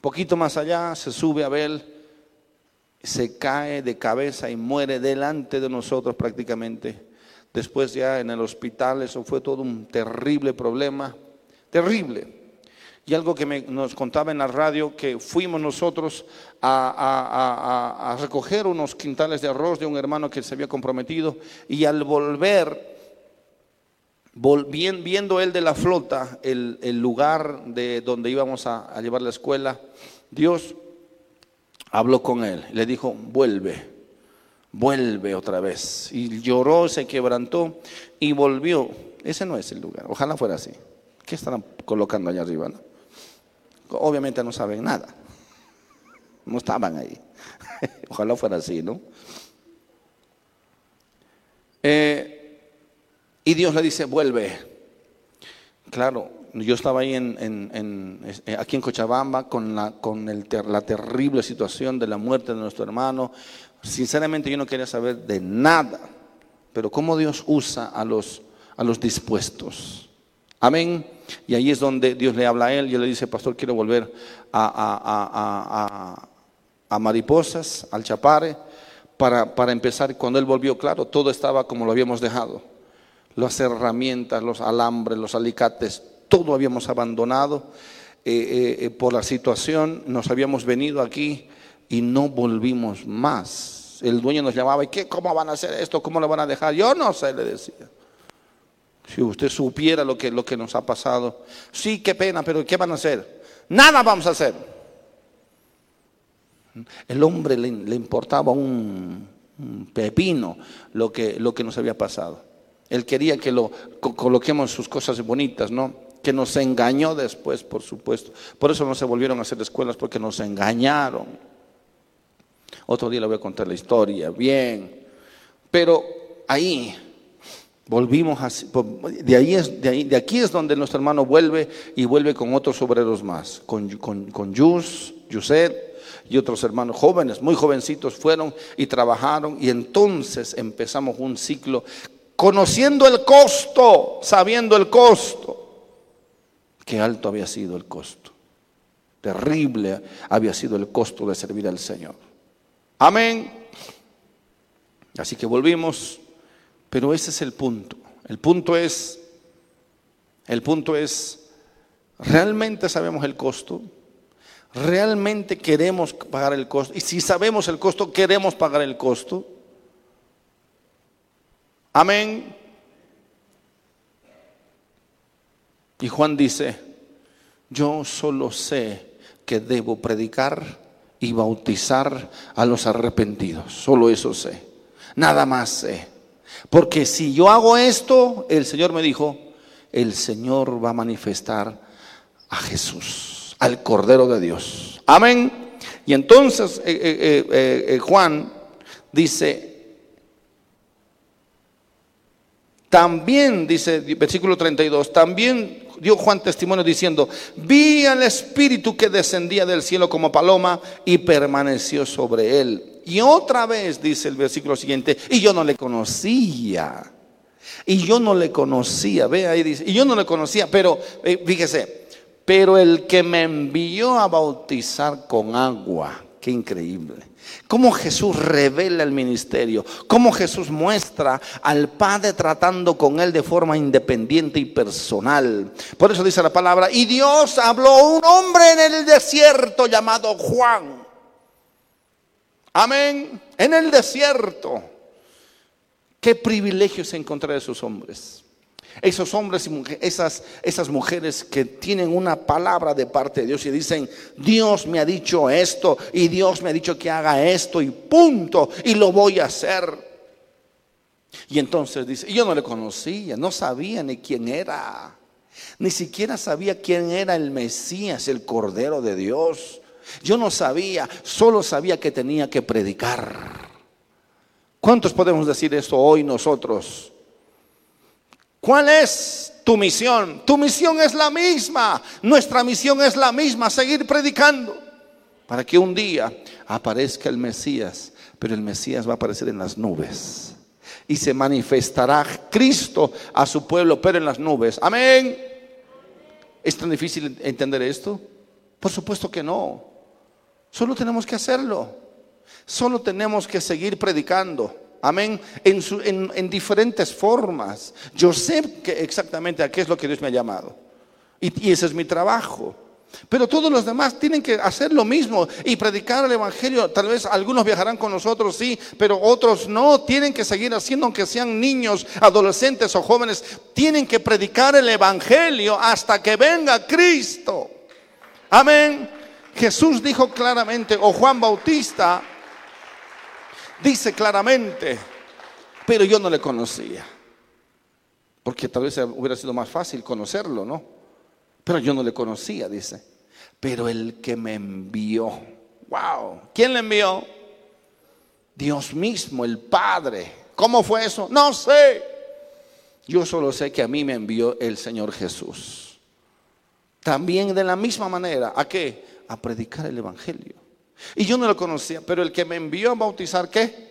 Poquito más allá se sube Abel, se cae de cabeza y muere delante de nosotros prácticamente. Después ya en el hospital, eso fue todo un terrible problema, terrible. Y algo que nos contaba en la radio, que fuimos nosotros a, recoger unos quintales de arroz de un hermano que se había comprometido y al volver, viendo él de la flota el, lugar de donde íbamos a, llevar la escuela, Dios habló con él, le dijo, vuelve, vuelve otra vez. Y lloró, se quebrantó y volvió. Ese no es el lugar, ojalá fuera así. ¿Qué estarán colocando allá arriba? Obviamente no saben nada, no estaban ahí. <laughs> ojalá fuera así, ¿no? Eh, y Dios le dice, vuelve. Claro, yo estaba ahí en, eh, aquí en Cochabamba con, la, con la terrible situación de la muerte de nuestro hermano. Sinceramente yo no quería saber de nada, pero cómo Dios usa a los, a los dispuestos. Amén. Y ahí es donde Dios le habla a él y le dice, pastor, quiero volver a, a, Mariposas, al Chapare, para, para empezar. Cuando él volvió, claro, todo estaba como lo habíamos dejado. Las herramientas, los alambres, los alicates, todo habíamos abandonado eh, eh, eh, por la situación, nos habíamos venido aquí y no volvimos más. El dueño nos llamaba, ¿y qué? ¿Cómo van a hacer esto? ¿Cómo lo van a dejar? Yo no sé, le decía. Si usted supiera lo que, lo que nos ha pasado. Sí, qué pena, pero ¿qué van a hacer? Nada vamos a hacer. El hombre le, importaba un, pepino lo que, lo que nos había pasado. Él quería que lo coloquemos sus cosas bonitas, ¿no? que nos engañó después, por supuesto. Por eso no se volvieron a hacer escuelas, porque nos engañaron. Otro día le voy a contar la historia, bien. Pero ahí volvimos de ahí es, de aquí es donde nuestro hermano vuelve y vuelve con otros obreros más, con, con, con Yus, Yuset y otros hermanos jóvenes, muy jovencitos, fueron y trabajaron y entonces empezamos un ciclo conociendo el costo, sabiendo el costo. Qué alto había sido el costo. Terrible había sido el costo de servir al Señor. Amén. Así que volvimos, pero ese es el punto. El punto es, el punto es, ¿realmente sabemos el costo? ¿Realmente queremos pagar el costo? Y si sabemos el costo, ¿queremos pagar el costo? Amén. Y Juan dice, yo solo sé que debo predicar y bautizar a los arrepentidos. Solo eso sé. Nada más sé. Porque si yo hago esto, el Señor me dijo, el Señor va a manifestar a Jesús, al Cordero de Dios. Amén. Y entonces eh, eh, eh, Juan dice, también, dice versículo 32, también dio Juan testimonio diciendo, vi al Espíritu que descendía del cielo como paloma y permaneció sobre él. Y otra vez dice el versículo siguiente, y yo no le conocía. Y yo no le conocía, ve ahí dice, y yo no le conocía, pero eh, fíjese, pero el que me envió a bautizar con agua, qué increíble Cómo Jesús revela el ministerio, cómo Jesús muestra al Padre tratando con él de forma independiente y personal. Por eso dice la palabra, y Dios habló un hombre en el desierto llamado Juan. Amén. En el desierto. Qué privilegio es encontrar a esos hombres. Esos hombres y mujeres, esas, esas mujeres que tienen una palabra de parte de Dios y dicen, Dios me ha dicho esto y Dios me ha dicho que haga esto y punto, y lo voy a hacer. Y entonces dice, yo no le conocía, no sabía ni quién era, ni siquiera sabía quién era el Mesías, el Cordero de Dios. Yo no sabía, solo sabía que tenía que predicar. ¿Cuántos podemos decir esto hoy nosotros? ¿Cuál es tu misión? Tu misión es la misma. Nuestra misión es la misma, seguir predicando. Para que un día aparezca el Mesías, pero el Mesías va a aparecer en las nubes. Y se manifestará Cristo a su pueblo, pero en las nubes. Amén. ¿Es tan difícil entender esto? Por supuesto que no. Solo tenemos que hacerlo. Solo tenemos que seguir predicando. Amén. En, diferentes formas. Yo sé exactamente a qué es lo que Dios me ha llamado. Y, ese es mi trabajo. Pero todos los demás tienen que hacer lo mismo y predicar el Evangelio. Tal vez algunos viajarán con nosotros, sí, pero otros no. Tienen que seguir haciendo, aunque sean niños, adolescentes o jóvenes. Tienen que predicar el Evangelio hasta que venga Cristo. Amén. Jesús dijo claramente, o Juan Bautista dice claramente, pero yo no le conocía. Porque tal vez hubiera sido más fácil conocerlo, ¿no? Pero yo no le conocía, dice. Pero el que me envió, wow, ¿quién le envió? Dios mismo, el Padre. ¿Cómo fue eso? No sé. Yo solo sé que a mí me envió el Señor Jesús. También de la misma manera, ¿a qué? A predicar el Evangelio. Y yo no lo conocía, pero el que me envió a bautizar, ¿qué?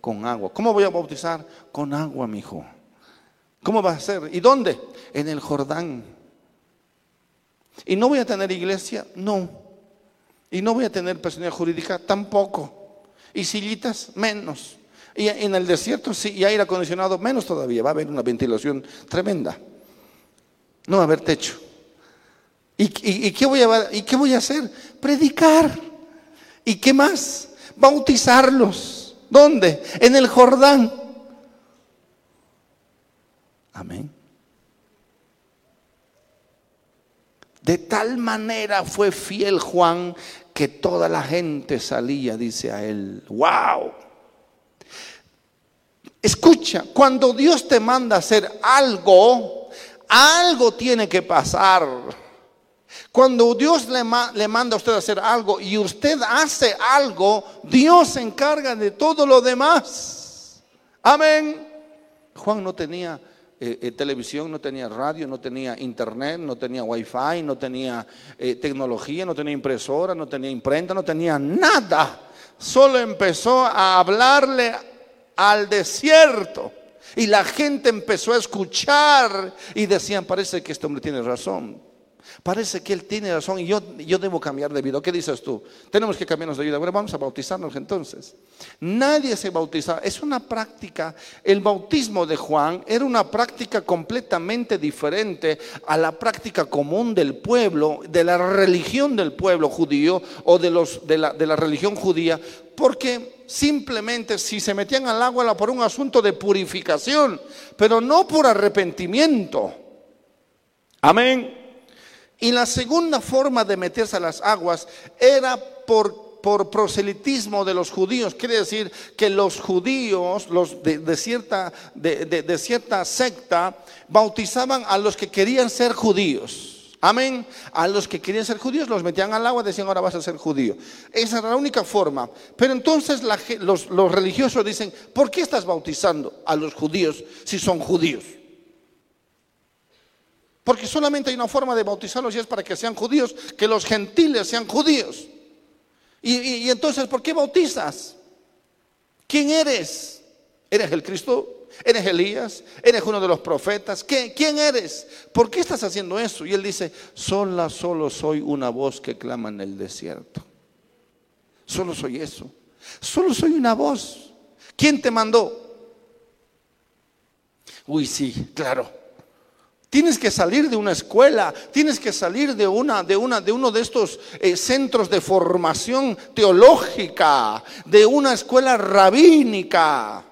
Con agua. ¿Cómo voy a bautizar? Con agua, mi hijo. ¿Cómo va a ser? ¿Y dónde? En el Jordán. ¿Y no voy a tener iglesia? No. ¿Y no voy a tener personalidad jurídica? Tampoco. ¿Y sillitas? Menos. Y en el desierto sí, y aire acondicionado, menos todavía. Va a haber una ventilación tremenda. No va a haber techo. ¿Y, qué, voy a, ¿Y qué voy a hacer? Predicar. ¿Y qué más? Bautizarlos. ¿Dónde? En el Jordán. Amén. De tal manera fue fiel Juan que toda la gente salía, dice a él, wow. Escucha, cuando Dios te manda hacer algo, algo tiene que pasar. Cuando Dios le, manda a usted hacer algo y usted hace algo, Dios se encarga de todo lo demás. Amén. Juan no tenía eh, eh, televisión, no tenía radio, no tenía internet, no tenía wifi, no tenía eh, tecnología, no tenía impresora, no tenía imprenta, no tenía nada. Solo empezó a hablarle al desierto. Y la gente empezó a escuchar y decían, parece que este hombre tiene razón. Parece que él tiene razón y yo, yo debo cambiar de vida. ¿Qué dices tú? Tenemos que cambiarnos de vida. Bueno, vamos a bautizarnos entonces. Nadie se bautiza. Es una práctica. El bautismo de Juan era una práctica completamente diferente a la práctica común del pueblo, de la religión del pueblo judío o de, los, de, la, de la religión judía, porque simplemente si se metían al agua era por un asunto de purificación, pero no por arrepentimiento. Amén. Y la segunda forma de meterse a las aguas era por, por proselitismo de los judíos. Quiere decir que los judíos, los de, cierta, de, cierta secta, bautizaban a los que querían ser judíos. Amén. A los que querían ser judíos los metían al agua y decían, ahora vas a ser judío. Esa era la única forma. Pero entonces los, los religiosos dicen, ¿por qué estás bautizando a los judíos si son judíos? Porque solamente hay una forma de bautizarlos y es para que sean judíos, que los gentiles sean judíos. Y, entonces, ¿por qué bautizas? ¿Quién eres? ¿Eres el Cristo? ¿Eres Elías? ¿Eres uno de los profetas? ¿Quién eres? ¿Por qué estás haciendo eso? Y él dice, sola, solo soy una voz que clama en el desierto. Solo soy eso. Solo soy una voz. ¿Quién te mandó? Uy, sí, claro. Tienes que salir de una escuela, tienes que salir de una, de una, de uno de estos eh, centros de formación teológica, de una escuela rabínica.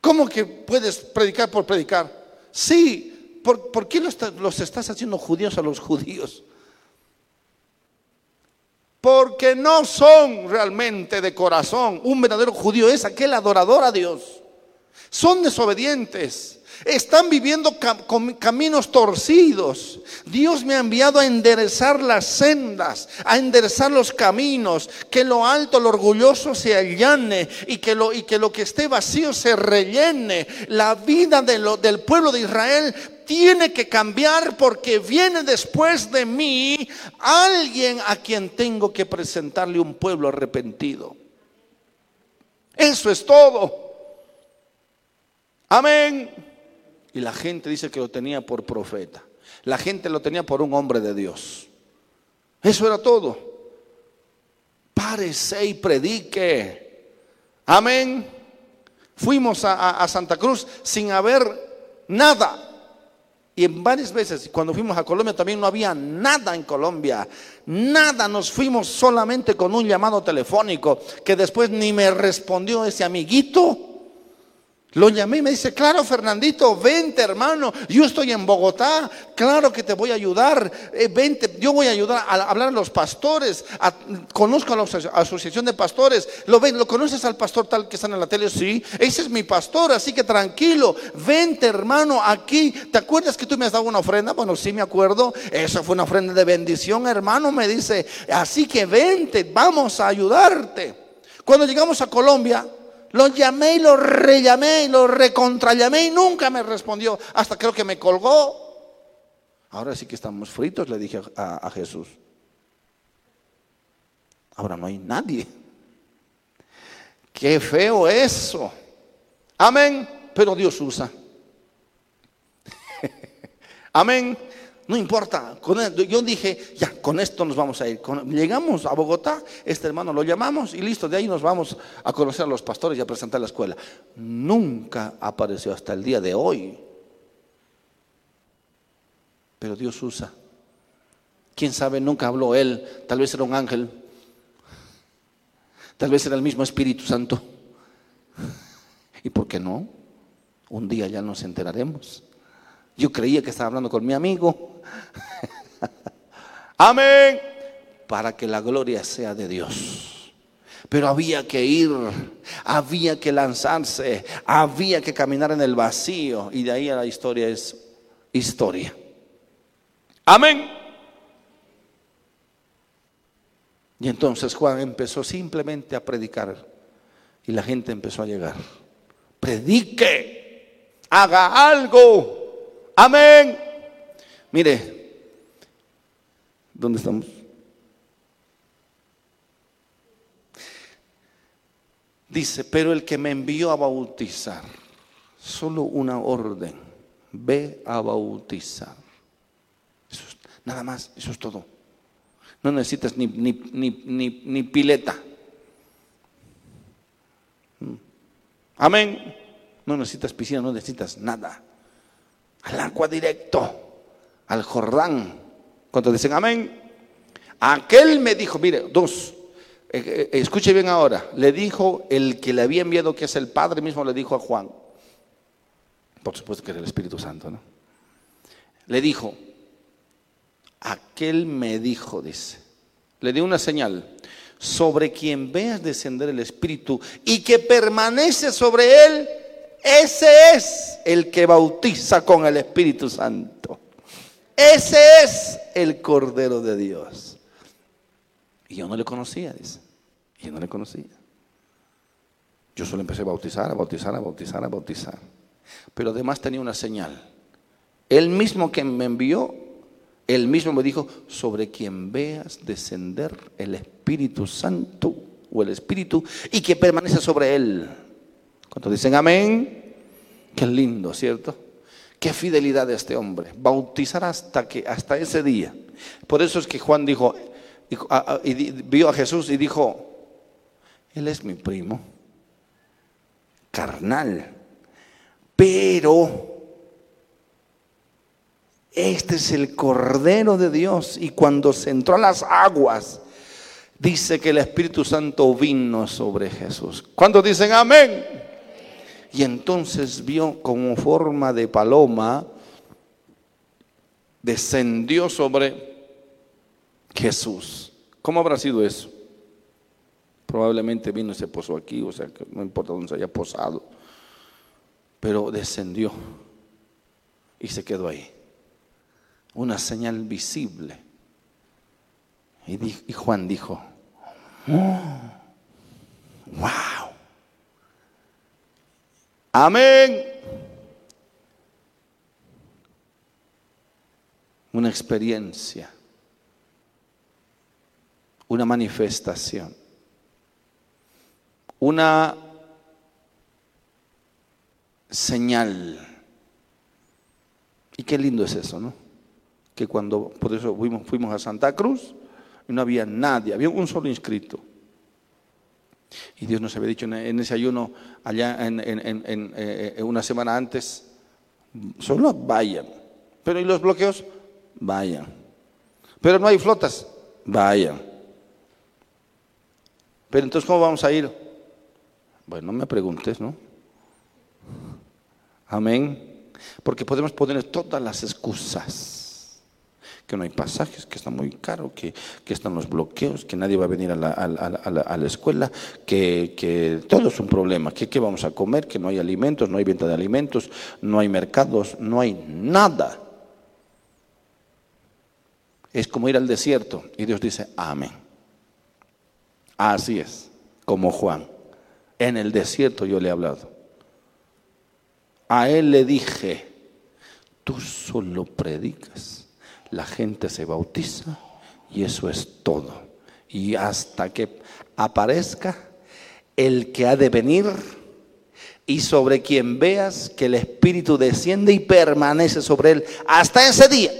¿Cómo que puedes predicar por predicar? Sí, ¿por, qué los, los estás haciendo judíos a los judíos? Porque no son realmente de corazón. Un verdadero judío es aquel adorador a Dios. Son desobedientes están viviendo caminos torcidos. Dios me ha enviado a enderezar las sendas, a enderezar los caminos, que lo alto, lo orgulloso se allane y que lo, y que, lo que esté vacío se rellene. La vida del pueblo de Israel tiene que cambiar porque viene después de mí alguien a quien tengo que presentarle un pueblo arrepentido. Eso es todo. Amén. Y la gente dice que lo tenía por profeta. La gente lo tenía por un hombre de Dios. Eso era todo. Párese y predique. Amén. Fuimos a, Santa Cruz sin haber nada. Y en varias veces, cuando fuimos a Colombia, también no había nada en Colombia. Nada, nos fuimos solamente con un llamado telefónico que después ni me respondió ese amiguito. Lo llamé y me dice, claro, Fernandito, vente hermano, yo estoy en Bogotá, claro que te voy a ayudar, eh, vente, yo voy a ayudar a hablar a los pastores, conozco a la asociación de pastores, ¿Lo, ven, ¿lo conoces al pastor tal que está en la tele? Sí, ese es mi pastor, así que tranquilo, vente hermano aquí, ¿te acuerdas que tú me has dado una ofrenda? Bueno, sí me acuerdo, esa fue una ofrenda de bendición hermano, me dice, así que vente, vamos a ayudarte. Cuando llegamos a Colombia, lo llamé y lo rellamé y lo recontrallamé y nunca me respondió. Hasta creo que me colgó. Ahora sí que estamos fritos, le dije a, a Jesús. Ahora no hay nadie. Qué feo eso. Amén. Pero Dios usa. <laughs> Amén. No importa. Yo dije, ya, con esto nos vamos a ir. Llegamos a Bogotá, este hermano lo llamamos y listo, de ahí nos vamos a conocer a los pastores y a presentar la escuela. Nunca apareció hasta el día de hoy. Pero Dios usa. Quién sabe, nunca habló él. Tal vez era un ángel. Tal vez era el mismo Espíritu Santo. ¿Y por qué no? Un día ya nos enteraremos. Yo creía que estaba hablando con mi amigo. <laughs> Amén. Para que la gloria sea de Dios. Pero había que ir, había que lanzarse, había que caminar en el vacío. Y de ahí a la historia es historia. Amén. Y entonces Juan empezó simplemente a predicar. Y la gente empezó a llegar. Predique, haga algo. Amén. Mire, ¿dónde estamos? Dice, pero el que me envió a bautizar, solo una orden, ve a bautizar. nada más, eso es todo. No necesitas ni, ni, ni, ni pileta. Mm. Amén. No necesitas piscina, no necesitas nada al agua directo, al Jordán. Cuando dicen amén, aquel me dijo, mire, dos, eh, eh, escuche bien ahora, le dijo el que le había enviado, que es el Padre mismo, le dijo a Juan, por supuesto que era el Espíritu Santo, ¿no? Le dijo, aquel me dijo, dice, le dio una señal, sobre quien veas descender el Espíritu y que permanece sobre él, ese es el que bautiza con el Espíritu Santo. Ese es el Cordero de Dios. Y yo no le conocía, dice. yo no le conocía. Yo solo empecé a bautizar, a bautizar, a bautizar, a bautizar. Pero además tenía una señal. Él mismo que me envió, él mismo me dijo, sobre quien veas descender el Espíritu Santo o el Espíritu y que permanece sobre él. Cuando dicen amén, qué lindo, ¿cierto? Qué fidelidad de este hombre. Bautizar hasta, que, hasta ese día. Por eso es que Juan dijo, y vio a Jesús y dijo, Él es mi primo, carnal, pero este es el Cordero de Dios. Y cuando se entró a las aguas, dice que el Espíritu Santo vino sobre Jesús. ¿Cuántos dicen amén? Y entonces vio como forma de paloma, descendió sobre Jesús. ¿Cómo habrá sido eso? Probablemente vino y se posó aquí, o sea, que no importa dónde se haya posado, pero descendió y se quedó ahí. Una señal visible. Y, Juan dijo, oh, wow. Amén. Una experiencia, una manifestación, una señal. Y qué lindo es eso, ¿no? Que cuando, por eso fuimos, a Santa Cruz no había nadie, había un solo inscrito. Y Dios nos había dicho en ese ayuno allá en, eh, una semana antes, solo vayan. Pero ¿y los bloqueos? Vayan. Pero no hay flotas, vayan. Pero entonces, ¿cómo vamos a ir? Bueno, no me preguntes, ¿no? Amén. Porque podemos poner todas las excusas que no hay pasajes, que está muy caro, que, están los bloqueos, que nadie va a venir a la, escuela, que, todo es un problema, que qué vamos a comer, que no hay alimentos, no hay venta de alimentos, no hay mercados, no hay nada. Es como ir al desierto y Dios dice, amén. Así es, como Juan. En el desierto yo le he hablado. A él le dije, tú solo predicas la gente se bautiza y eso es todo. Y hasta que aparezca el que ha de venir y sobre quien veas que el Espíritu desciende y permanece sobre él hasta ese día,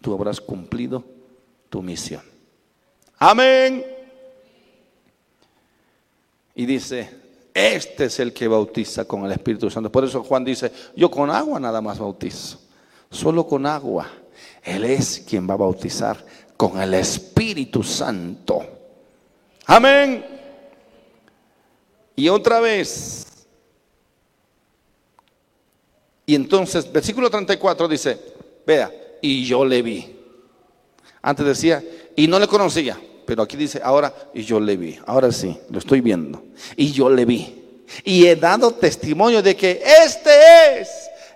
tú habrás cumplido tu misión. Amén. Y dice, este es el que bautiza con el Espíritu Santo. Por eso Juan dice, yo con agua nada más bautizo, solo con agua. Él es quien va a bautizar con el Espíritu Santo. Amén. Y otra vez. Y entonces, versículo 34 dice, vea, y yo le vi. Antes decía, y no le conocía, pero aquí dice, ahora, y yo le vi. Ahora sí, lo estoy viendo. Y yo le vi. Y he dado testimonio de que este es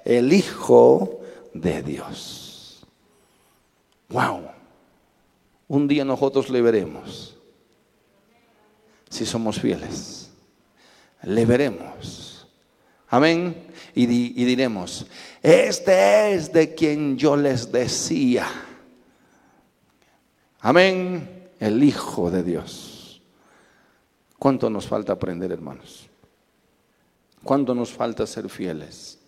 el Hijo de Dios. Wow. Un día nosotros le veremos. Si somos fieles. Le veremos. Amén. Y, y, diremos, este es de quien yo les decía. Amén. El Hijo de Dios. ¿Cuánto nos falta aprender, hermanos? ¿Cuánto nos falta ser fieles?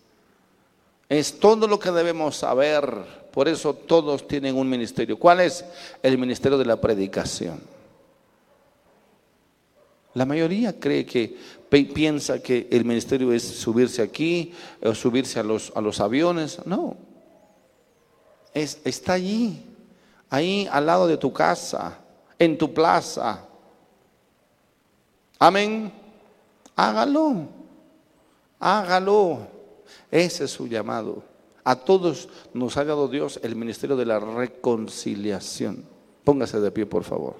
Es todo lo que debemos saber por eso todos tienen un ministerio. ¿Cuál es? El ministerio de la predicación. La mayoría cree que piensa que el ministerio es subirse aquí o subirse a los, a los aviones. No. Es, está allí, ahí al lado de tu casa, en tu plaza. Amén. Hágalo. Hágalo. Ese es su llamado. A todos nos ha dado Dios el ministerio de la reconciliación. Póngase de pie, por favor.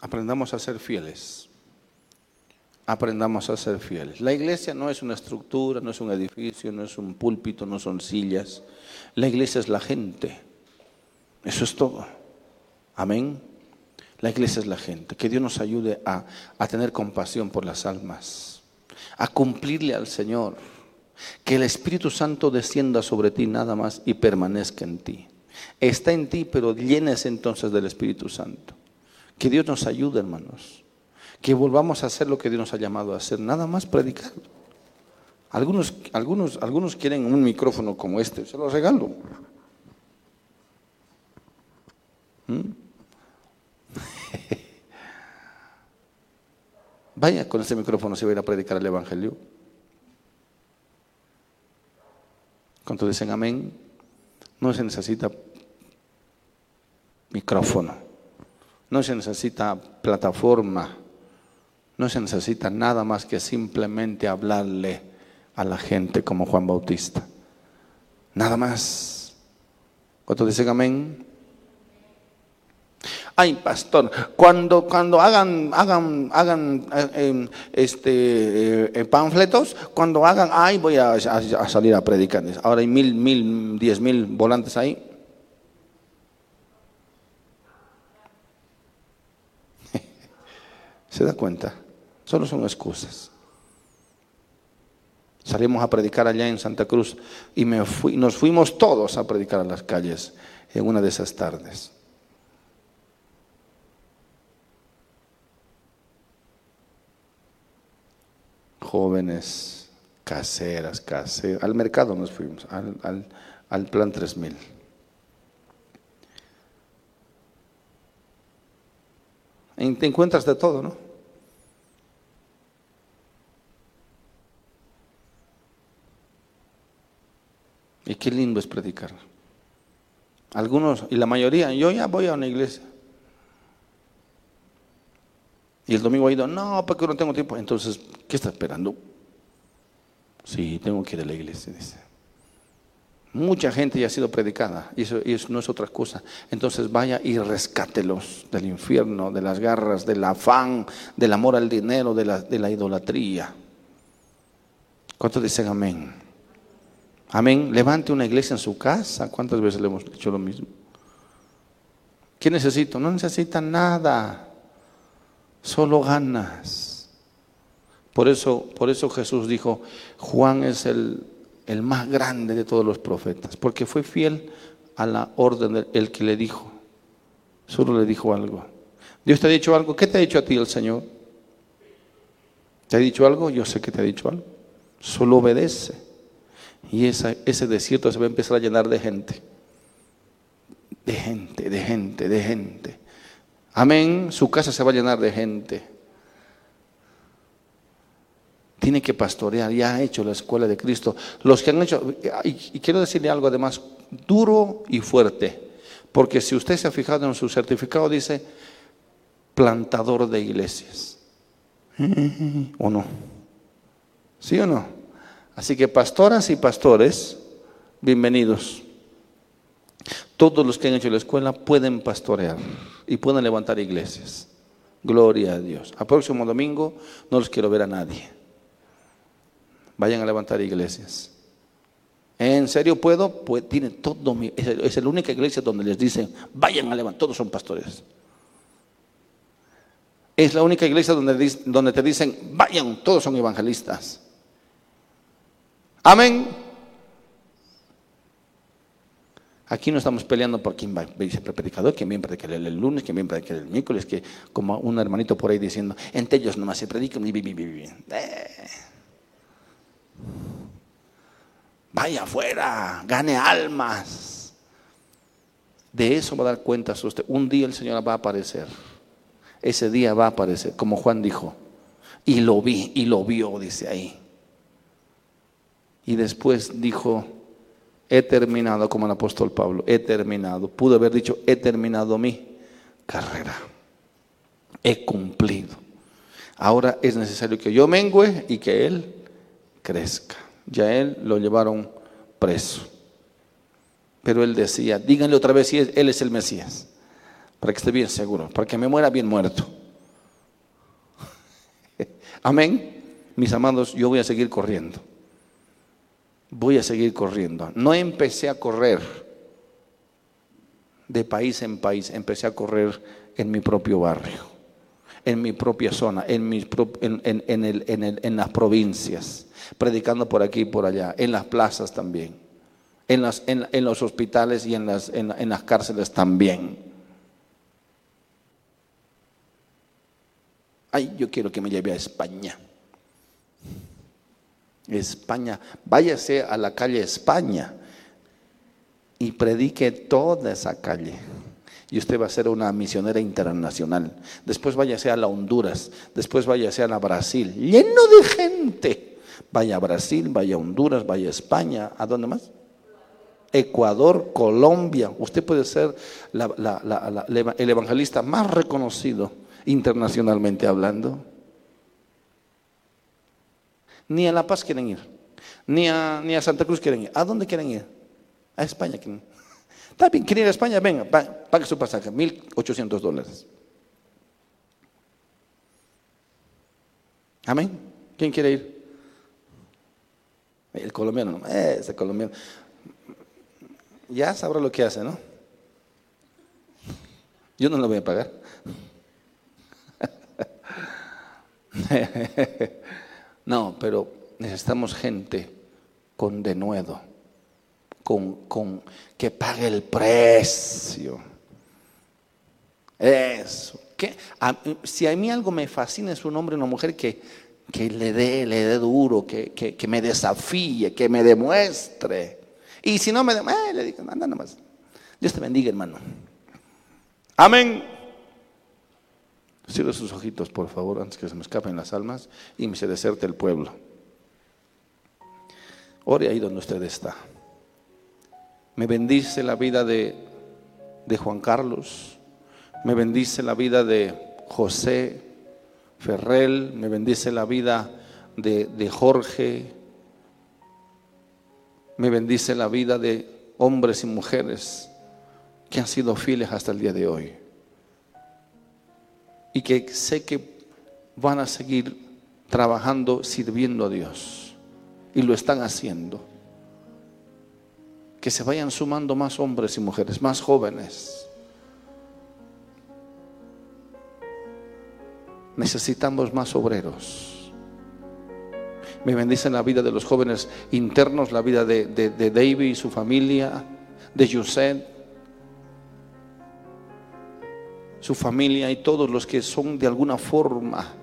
Aprendamos a ser fieles aprendamos a ser fieles. La iglesia no es una estructura, no es un edificio, no es un púlpito, no son sillas. La iglesia es la gente. Eso es todo. Amén. La iglesia es la gente. Que Dios nos ayude a, a tener compasión por las almas, a cumplirle al Señor. Que el Espíritu Santo descienda sobre ti nada más y permanezca en ti. Está en ti, pero llenes entonces del Espíritu Santo. Que Dios nos ayude, hermanos que volvamos a hacer lo que Dios nos ha llamado a hacer, nada más predicar. Algunos, algunos, algunos quieren un micrófono como este, se lo regalo. ¿Mm? <laughs> Vaya con ese micrófono se va a ir a predicar el Evangelio. Cuando dicen amén, no se necesita micrófono, no se necesita plataforma, no se necesita nada más que simplemente hablarle a la gente como Juan Bautista. Nada más. ¿Cuántos dicen amén? Ay, pastor, cuando, cuando hagan, hagan, hagan eh, em, este, eh, panfletos, cuando hagan, ay, voy a, a, salir a predicar. Ahora hay mil, mil, diez mil volantes ahí. <laughs> ¿Se da cuenta? Solo son excusas. Salimos a predicar allá en Santa Cruz y nos fuimos todos a predicar a las calles en una de esas tardes. jóvenes caseras, caseras. Al mercado nos fuimos, al, plan 3000. Y te encuentras de todo, ¿no? Y qué lindo es predicar. Algunos, y la mayoría, yo ya voy a una iglesia. Y el domingo ha ido, no, porque no tengo tiempo. Entonces, ¿qué está esperando? Sí, tengo que ir a la iglesia, dice. Mucha gente ya ha sido predicada y eso, no es otra cosa. Entonces vaya y rescátelos del infierno, de las garras, del afán, del amor al dinero, de la, de la idolatría. ¿Cuántos dicen amén? Amén. Levante una iglesia en su casa. ¿Cuántas veces le hemos dicho lo mismo? ¿Qué necesito? No necesita nada. Solo ganas. Por eso, por eso Jesús dijo, Juan es el, el más grande de todos los profetas, porque fue fiel a la orden del el que le dijo. Solo le dijo algo. Dios te ha dicho algo. ¿Qué te ha dicho a ti el Señor? ¿Te ha dicho algo? Yo sé que te ha dicho algo. Solo obedece. Y ese desierto se va a empezar a llenar de gente. De gente, de gente, de gente. Amén. Su casa se va a llenar de gente. Tiene que pastorear. Ya ha hecho la escuela de Cristo. Los que han hecho, y quiero decirle algo además, duro y fuerte. Porque si usted se ha fijado en su certificado, dice plantador de iglesias. <laughs> ¿O no? ¿Sí o no? Así que pastoras y pastores, bienvenidos. Todos los que han hecho la escuela pueden pastorear y pueden levantar iglesias. Gloria a Dios. Al próximo domingo no los quiero ver a nadie. Vayan a levantar iglesias. ¿En serio puedo? Pues tiene todo mi, es, la única iglesia donde les dicen, vayan a levantar, todos son pastores. Es la única iglesia donde, donde te dicen, vayan, todos son evangelistas. Amén. Aquí no estamos peleando por quién va a ser predicador, quién viene a predicar el lunes, quién viene a predicar el miércoles, que como un hermanito por ahí diciendo, entre ellos nomás se predican y. Eh. Vaya afuera, gane almas. De eso va a dar cuenta usted. Un día el Señor va a aparecer. Ese día va a aparecer, como Juan dijo. Y lo vi, y lo vio, dice ahí. Y después dijo, he terminado, como el apóstol Pablo, he terminado. Pudo haber dicho, he terminado mi carrera. He cumplido. Ahora es necesario que yo mengüe y que Él crezca. Ya Él lo llevaron preso. Pero Él decía, díganle otra vez si Él es el Mesías, para que esté bien seguro, para que me muera bien muerto. <laughs> Amén. Mis amados, yo voy a seguir corriendo voy a seguir corriendo. No empecé a correr de país en país, empecé a correr en mi propio barrio, en mi propia zona, en, en, las provincias, predicando por aquí y por allá, en las plazas también, en, en, los hospitales y en las, en las cárceles también. Ay, yo quiero que me lleve a España. España, váyase a la calle España y predique toda esa calle. Y usted va a ser una misionera internacional. Después váyase a la Honduras, después váyase a la Brasil, lleno de gente. Vaya a Brasil, vaya a Honduras, vaya a España, ¿a dónde más? Ecuador, Colombia. Usted puede ser el evangelista más reconocido internacionalmente hablando. Ni a La Paz quieren ir, ni a, ni a Santa Cruz quieren ir. ¿A dónde quieren ir? A España quieren <laughs> Está bien, quieren ir a España, venga, pague su pasaje, 1.800 dólares. Amén. ¿Quién quiere ir? El colombiano, no, ese colombiano. Ya sabrá lo que hace, ¿no? Yo no lo voy a pagar. <laughs> No, pero necesitamos gente con denuedo, con, con que pague el precio. Eso. si a mí algo me fascina es un hombre o una mujer que que le dé, le dé duro, que, que, que me desafíe, que me demuestre. Y si no me demuestre, le digo, anda nomás. Dios te bendiga, hermano. Amén. Cierre sus ojitos, por favor, antes que se me escapen las almas y me se deserte el pueblo. Ore ahí donde usted está. Me bendice la vida de, de Juan Carlos. Me bendice la vida de José Ferrell. Me bendice la vida de, de Jorge. Me bendice la vida de hombres y mujeres que han sido fieles hasta el día de hoy. Y que sé que van a seguir trabajando, sirviendo a Dios. Y lo están haciendo. Que se vayan sumando más hombres y mujeres, más jóvenes. Necesitamos más obreros. Me bendicen la vida de los jóvenes internos, la vida de, de, de David y su familia, de Yuset, su familia y todos los que son de alguna forma,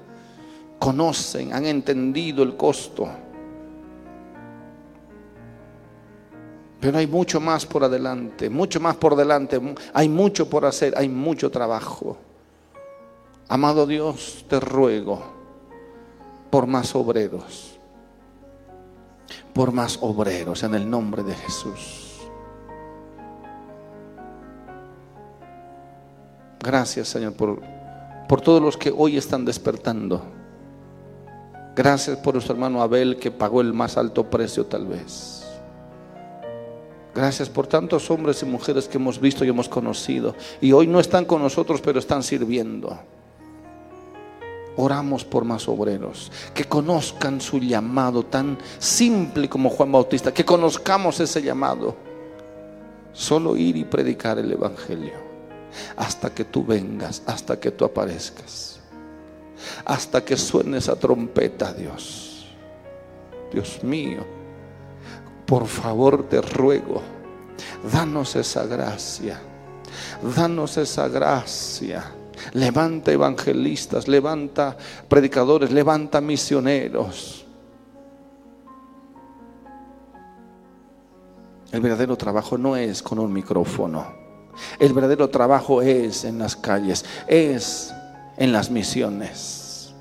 conocen, han entendido el costo. Pero hay mucho más por adelante, mucho más por delante, hay mucho por hacer, hay mucho trabajo. Amado Dios, te ruego por más obreros, por más obreros en el nombre de Jesús. Gracias, Señor, por, por todos los que hoy están despertando. Gracias por nuestro hermano Abel que pagó el más alto precio tal vez. Gracias por tantos hombres y mujeres que hemos visto y hemos conocido. Y hoy no están con nosotros, pero están sirviendo. Oramos por más obreros, que conozcan su llamado tan simple como Juan Bautista, que conozcamos ese llamado. Solo ir y predicar el Evangelio hasta que tú vengas, hasta que tú aparezcas, hasta que suene esa trompeta, Dios. Dios mío, por favor te ruego, danos esa gracia, danos esa gracia. Levanta evangelistas, levanta predicadores, levanta misioneros. El verdadero trabajo no es con un micrófono. El verdadero trabajo es en las calles, es en las misiones.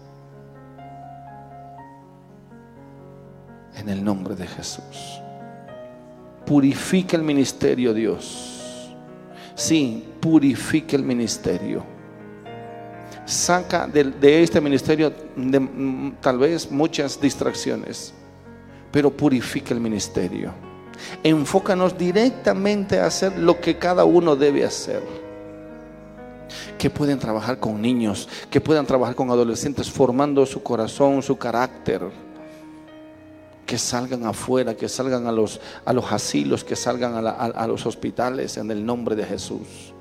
En el nombre de Jesús. Purifica el ministerio, Dios. Sí, purifica el ministerio. Saca de, este ministerio mm, tal vez muchas distracciones, pero purifica el ministerio. Enfócanos directamente a hacer lo que cada uno debe hacer. Que pueden trabajar con niños, que puedan trabajar con adolescentes, formando su corazón, su carácter. Que salgan afuera, que salgan a los, a los asilos, que salgan a, a los hospitales en el nombre de Jesús.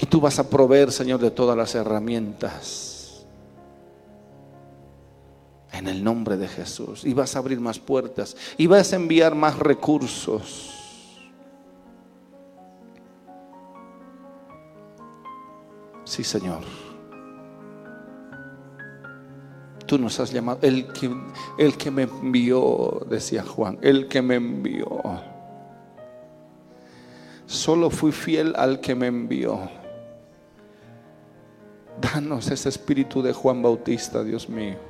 Y tú vas a proveer, Señor, de todas las herramientas. En el nombre de Jesús. Y vas a abrir más puertas. Y vas a enviar más recursos. Sí, Señor. Tú nos has llamado. El que, el que me envió, decía Juan. El que me envió. Solo fui fiel al que me envió. Danos ese espíritu de Juan Bautista, Dios mío.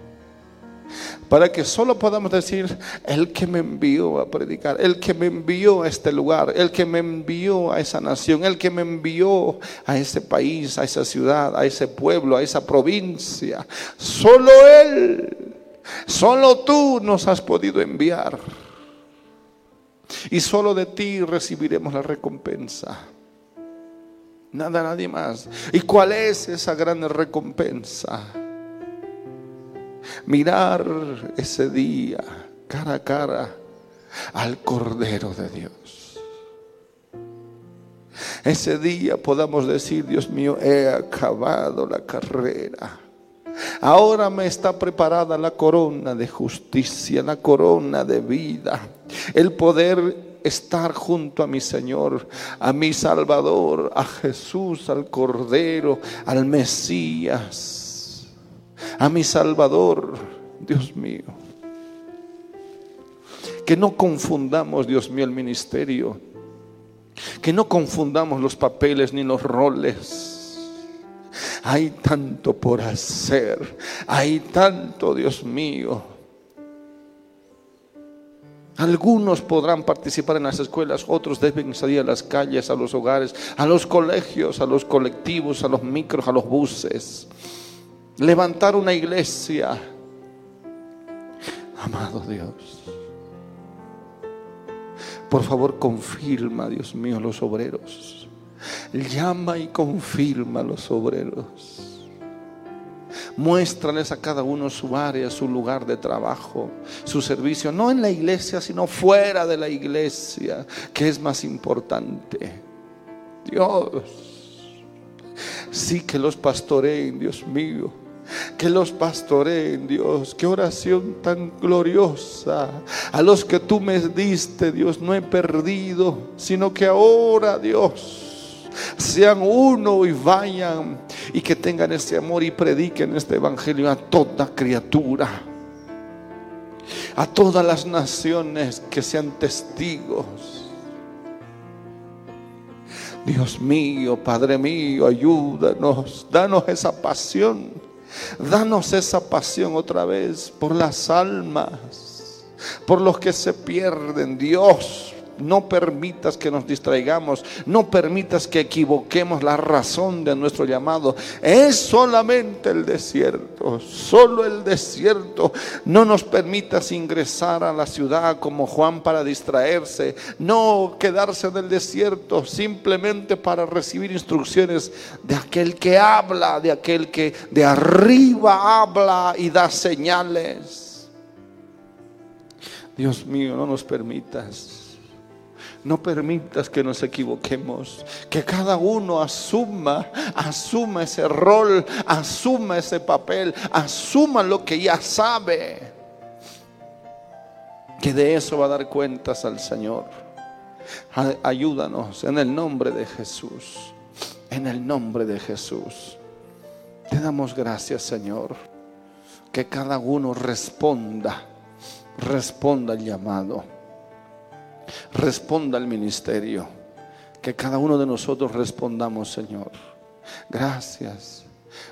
Para que solo podamos decir, el que me envió a predicar, el que me envió a este lugar, el que me envió a esa nación, el que me envió a ese país, a esa ciudad, a ese pueblo, a esa provincia. Solo Él, solo tú nos has podido enviar. Y solo de ti recibiremos la recompensa. Nada, nadie más. ¿Y cuál es esa gran recompensa? Mirar ese día cara a cara al Cordero de Dios. Ese día podamos decir, Dios mío, he acabado la carrera. Ahora me está preparada la corona de justicia, la corona de vida, el poder estar junto a mi Señor, a mi Salvador, a Jesús, al Cordero, al Mesías, a mi Salvador, Dios mío. Que no confundamos, Dios mío, el ministerio. Que no confundamos los papeles ni los roles. Hay tanto por hacer. Hay tanto, Dios mío. Algunos podrán participar en las escuelas, otros deben salir a las calles, a los hogares, a los colegios, a los colectivos, a los micros, a los buses. Levantar una iglesia. Amado Dios. Por favor, confirma, Dios mío, los obreros. Llama y confirma los obreros. Muéstrales a cada uno su área, su lugar de trabajo, su servicio, no en la iglesia, sino fuera de la iglesia, que es más importante. Dios, sí que los pastoreen, Dios mío. Que los pastoreen, Dios. Qué oración tan gloriosa. A los que tú me diste, Dios, no he perdido, sino que ahora, Dios sean uno y vayan y que tengan ese amor y prediquen este evangelio a toda criatura, a todas las naciones que sean testigos. Dios mío, Padre mío, ayúdanos, danos esa pasión, danos esa pasión otra vez por las almas, por los que se pierden, Dios no permitas que nos distraigamos, no permitas que equivoquemos la razón de nuestro llamado. Es solamente el desierto, solo el desierto. No nos permitas ingresar a la ciudad como Juan para distraerse, no quedarse en el desierto simplemente para recibir instrucciones de aquel que habla, de aquel que de arriba habla y da señales. Dios mío, no nos permitas no permitas que nos equivoquemos. Que cada uno asuma, asuma ese rol, asuma ese papel, asuma lo que ya sabe. Que de eso va a dar cuentas al Señor. Ayúdanos en el nombre de Jesús. En el nombre de Jesús. Te damos gracias, Señor. Que cada uno responda, responda al llamado responda al ministerio. Que cada uno de nosotros respondamos, Señor. Gracias.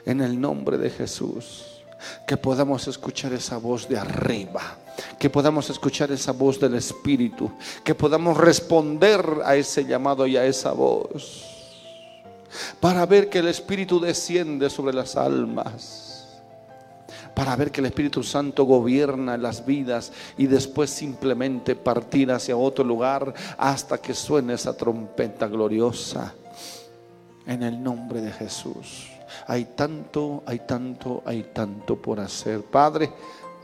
En el nombre de Jesús. Que podamos escuchar esa voz de arriba. Que podamos escuchar esa voz del Espíritu. Que podamos responder a ese llamado y a esa voz. Para ver que el Espíritu desciende sobre las almas para ver que el Espíritu Santo gobierna las vidas y después simplemente partir hacia otro lugar hasta que suene esa trompeta gloriosa. En el nombre de Jesús. Hay tanto, hay tanto, hay tanto por hacer. Padre,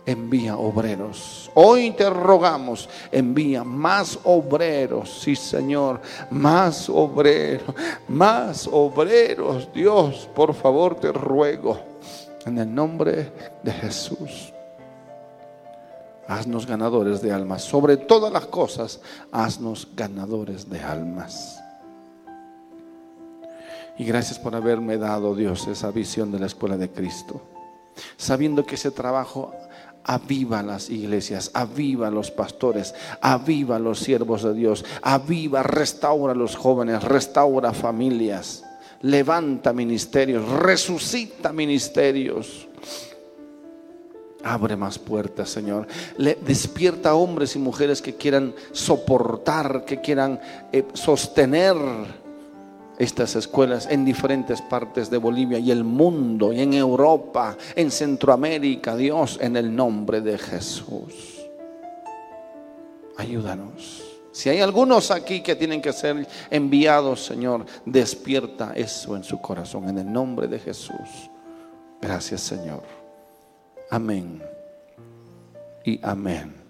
envía obreros. Hoy te rogamos, envía más obreros, sí Señor, más obreros, más obreros. Dios, por favor te ruego en el nombre de Jesús. Haznos ganadores de almas. Sobre todas las cosas, haznos ganadores de almas. Y gracias por haberme dado, Dios, esa visión de la escuela de Cristo. Sabiendo que ese trabajo aviva las iglesias, aviva los pastores, aviva los siervos de Dios, aviva, restaura a los jóvenes, restaura familias levanta ministerios, resucita ministerios. Abre más puertas, Señor. Despierta hombres y mujeres que quieran soportar, que quieran eh, sostener estas escuelas en diferentes partes de Bolivia y el mundo, y en Europa, en Centroamérica, Dios, en el nombre de Jesús. Ayúdanos. Si hay algunos aquí que tienen que ser enviados, Señor, despierta eso en su corazón, en el nombre de Jesús. Gracias, Señor. Amén. Y amén.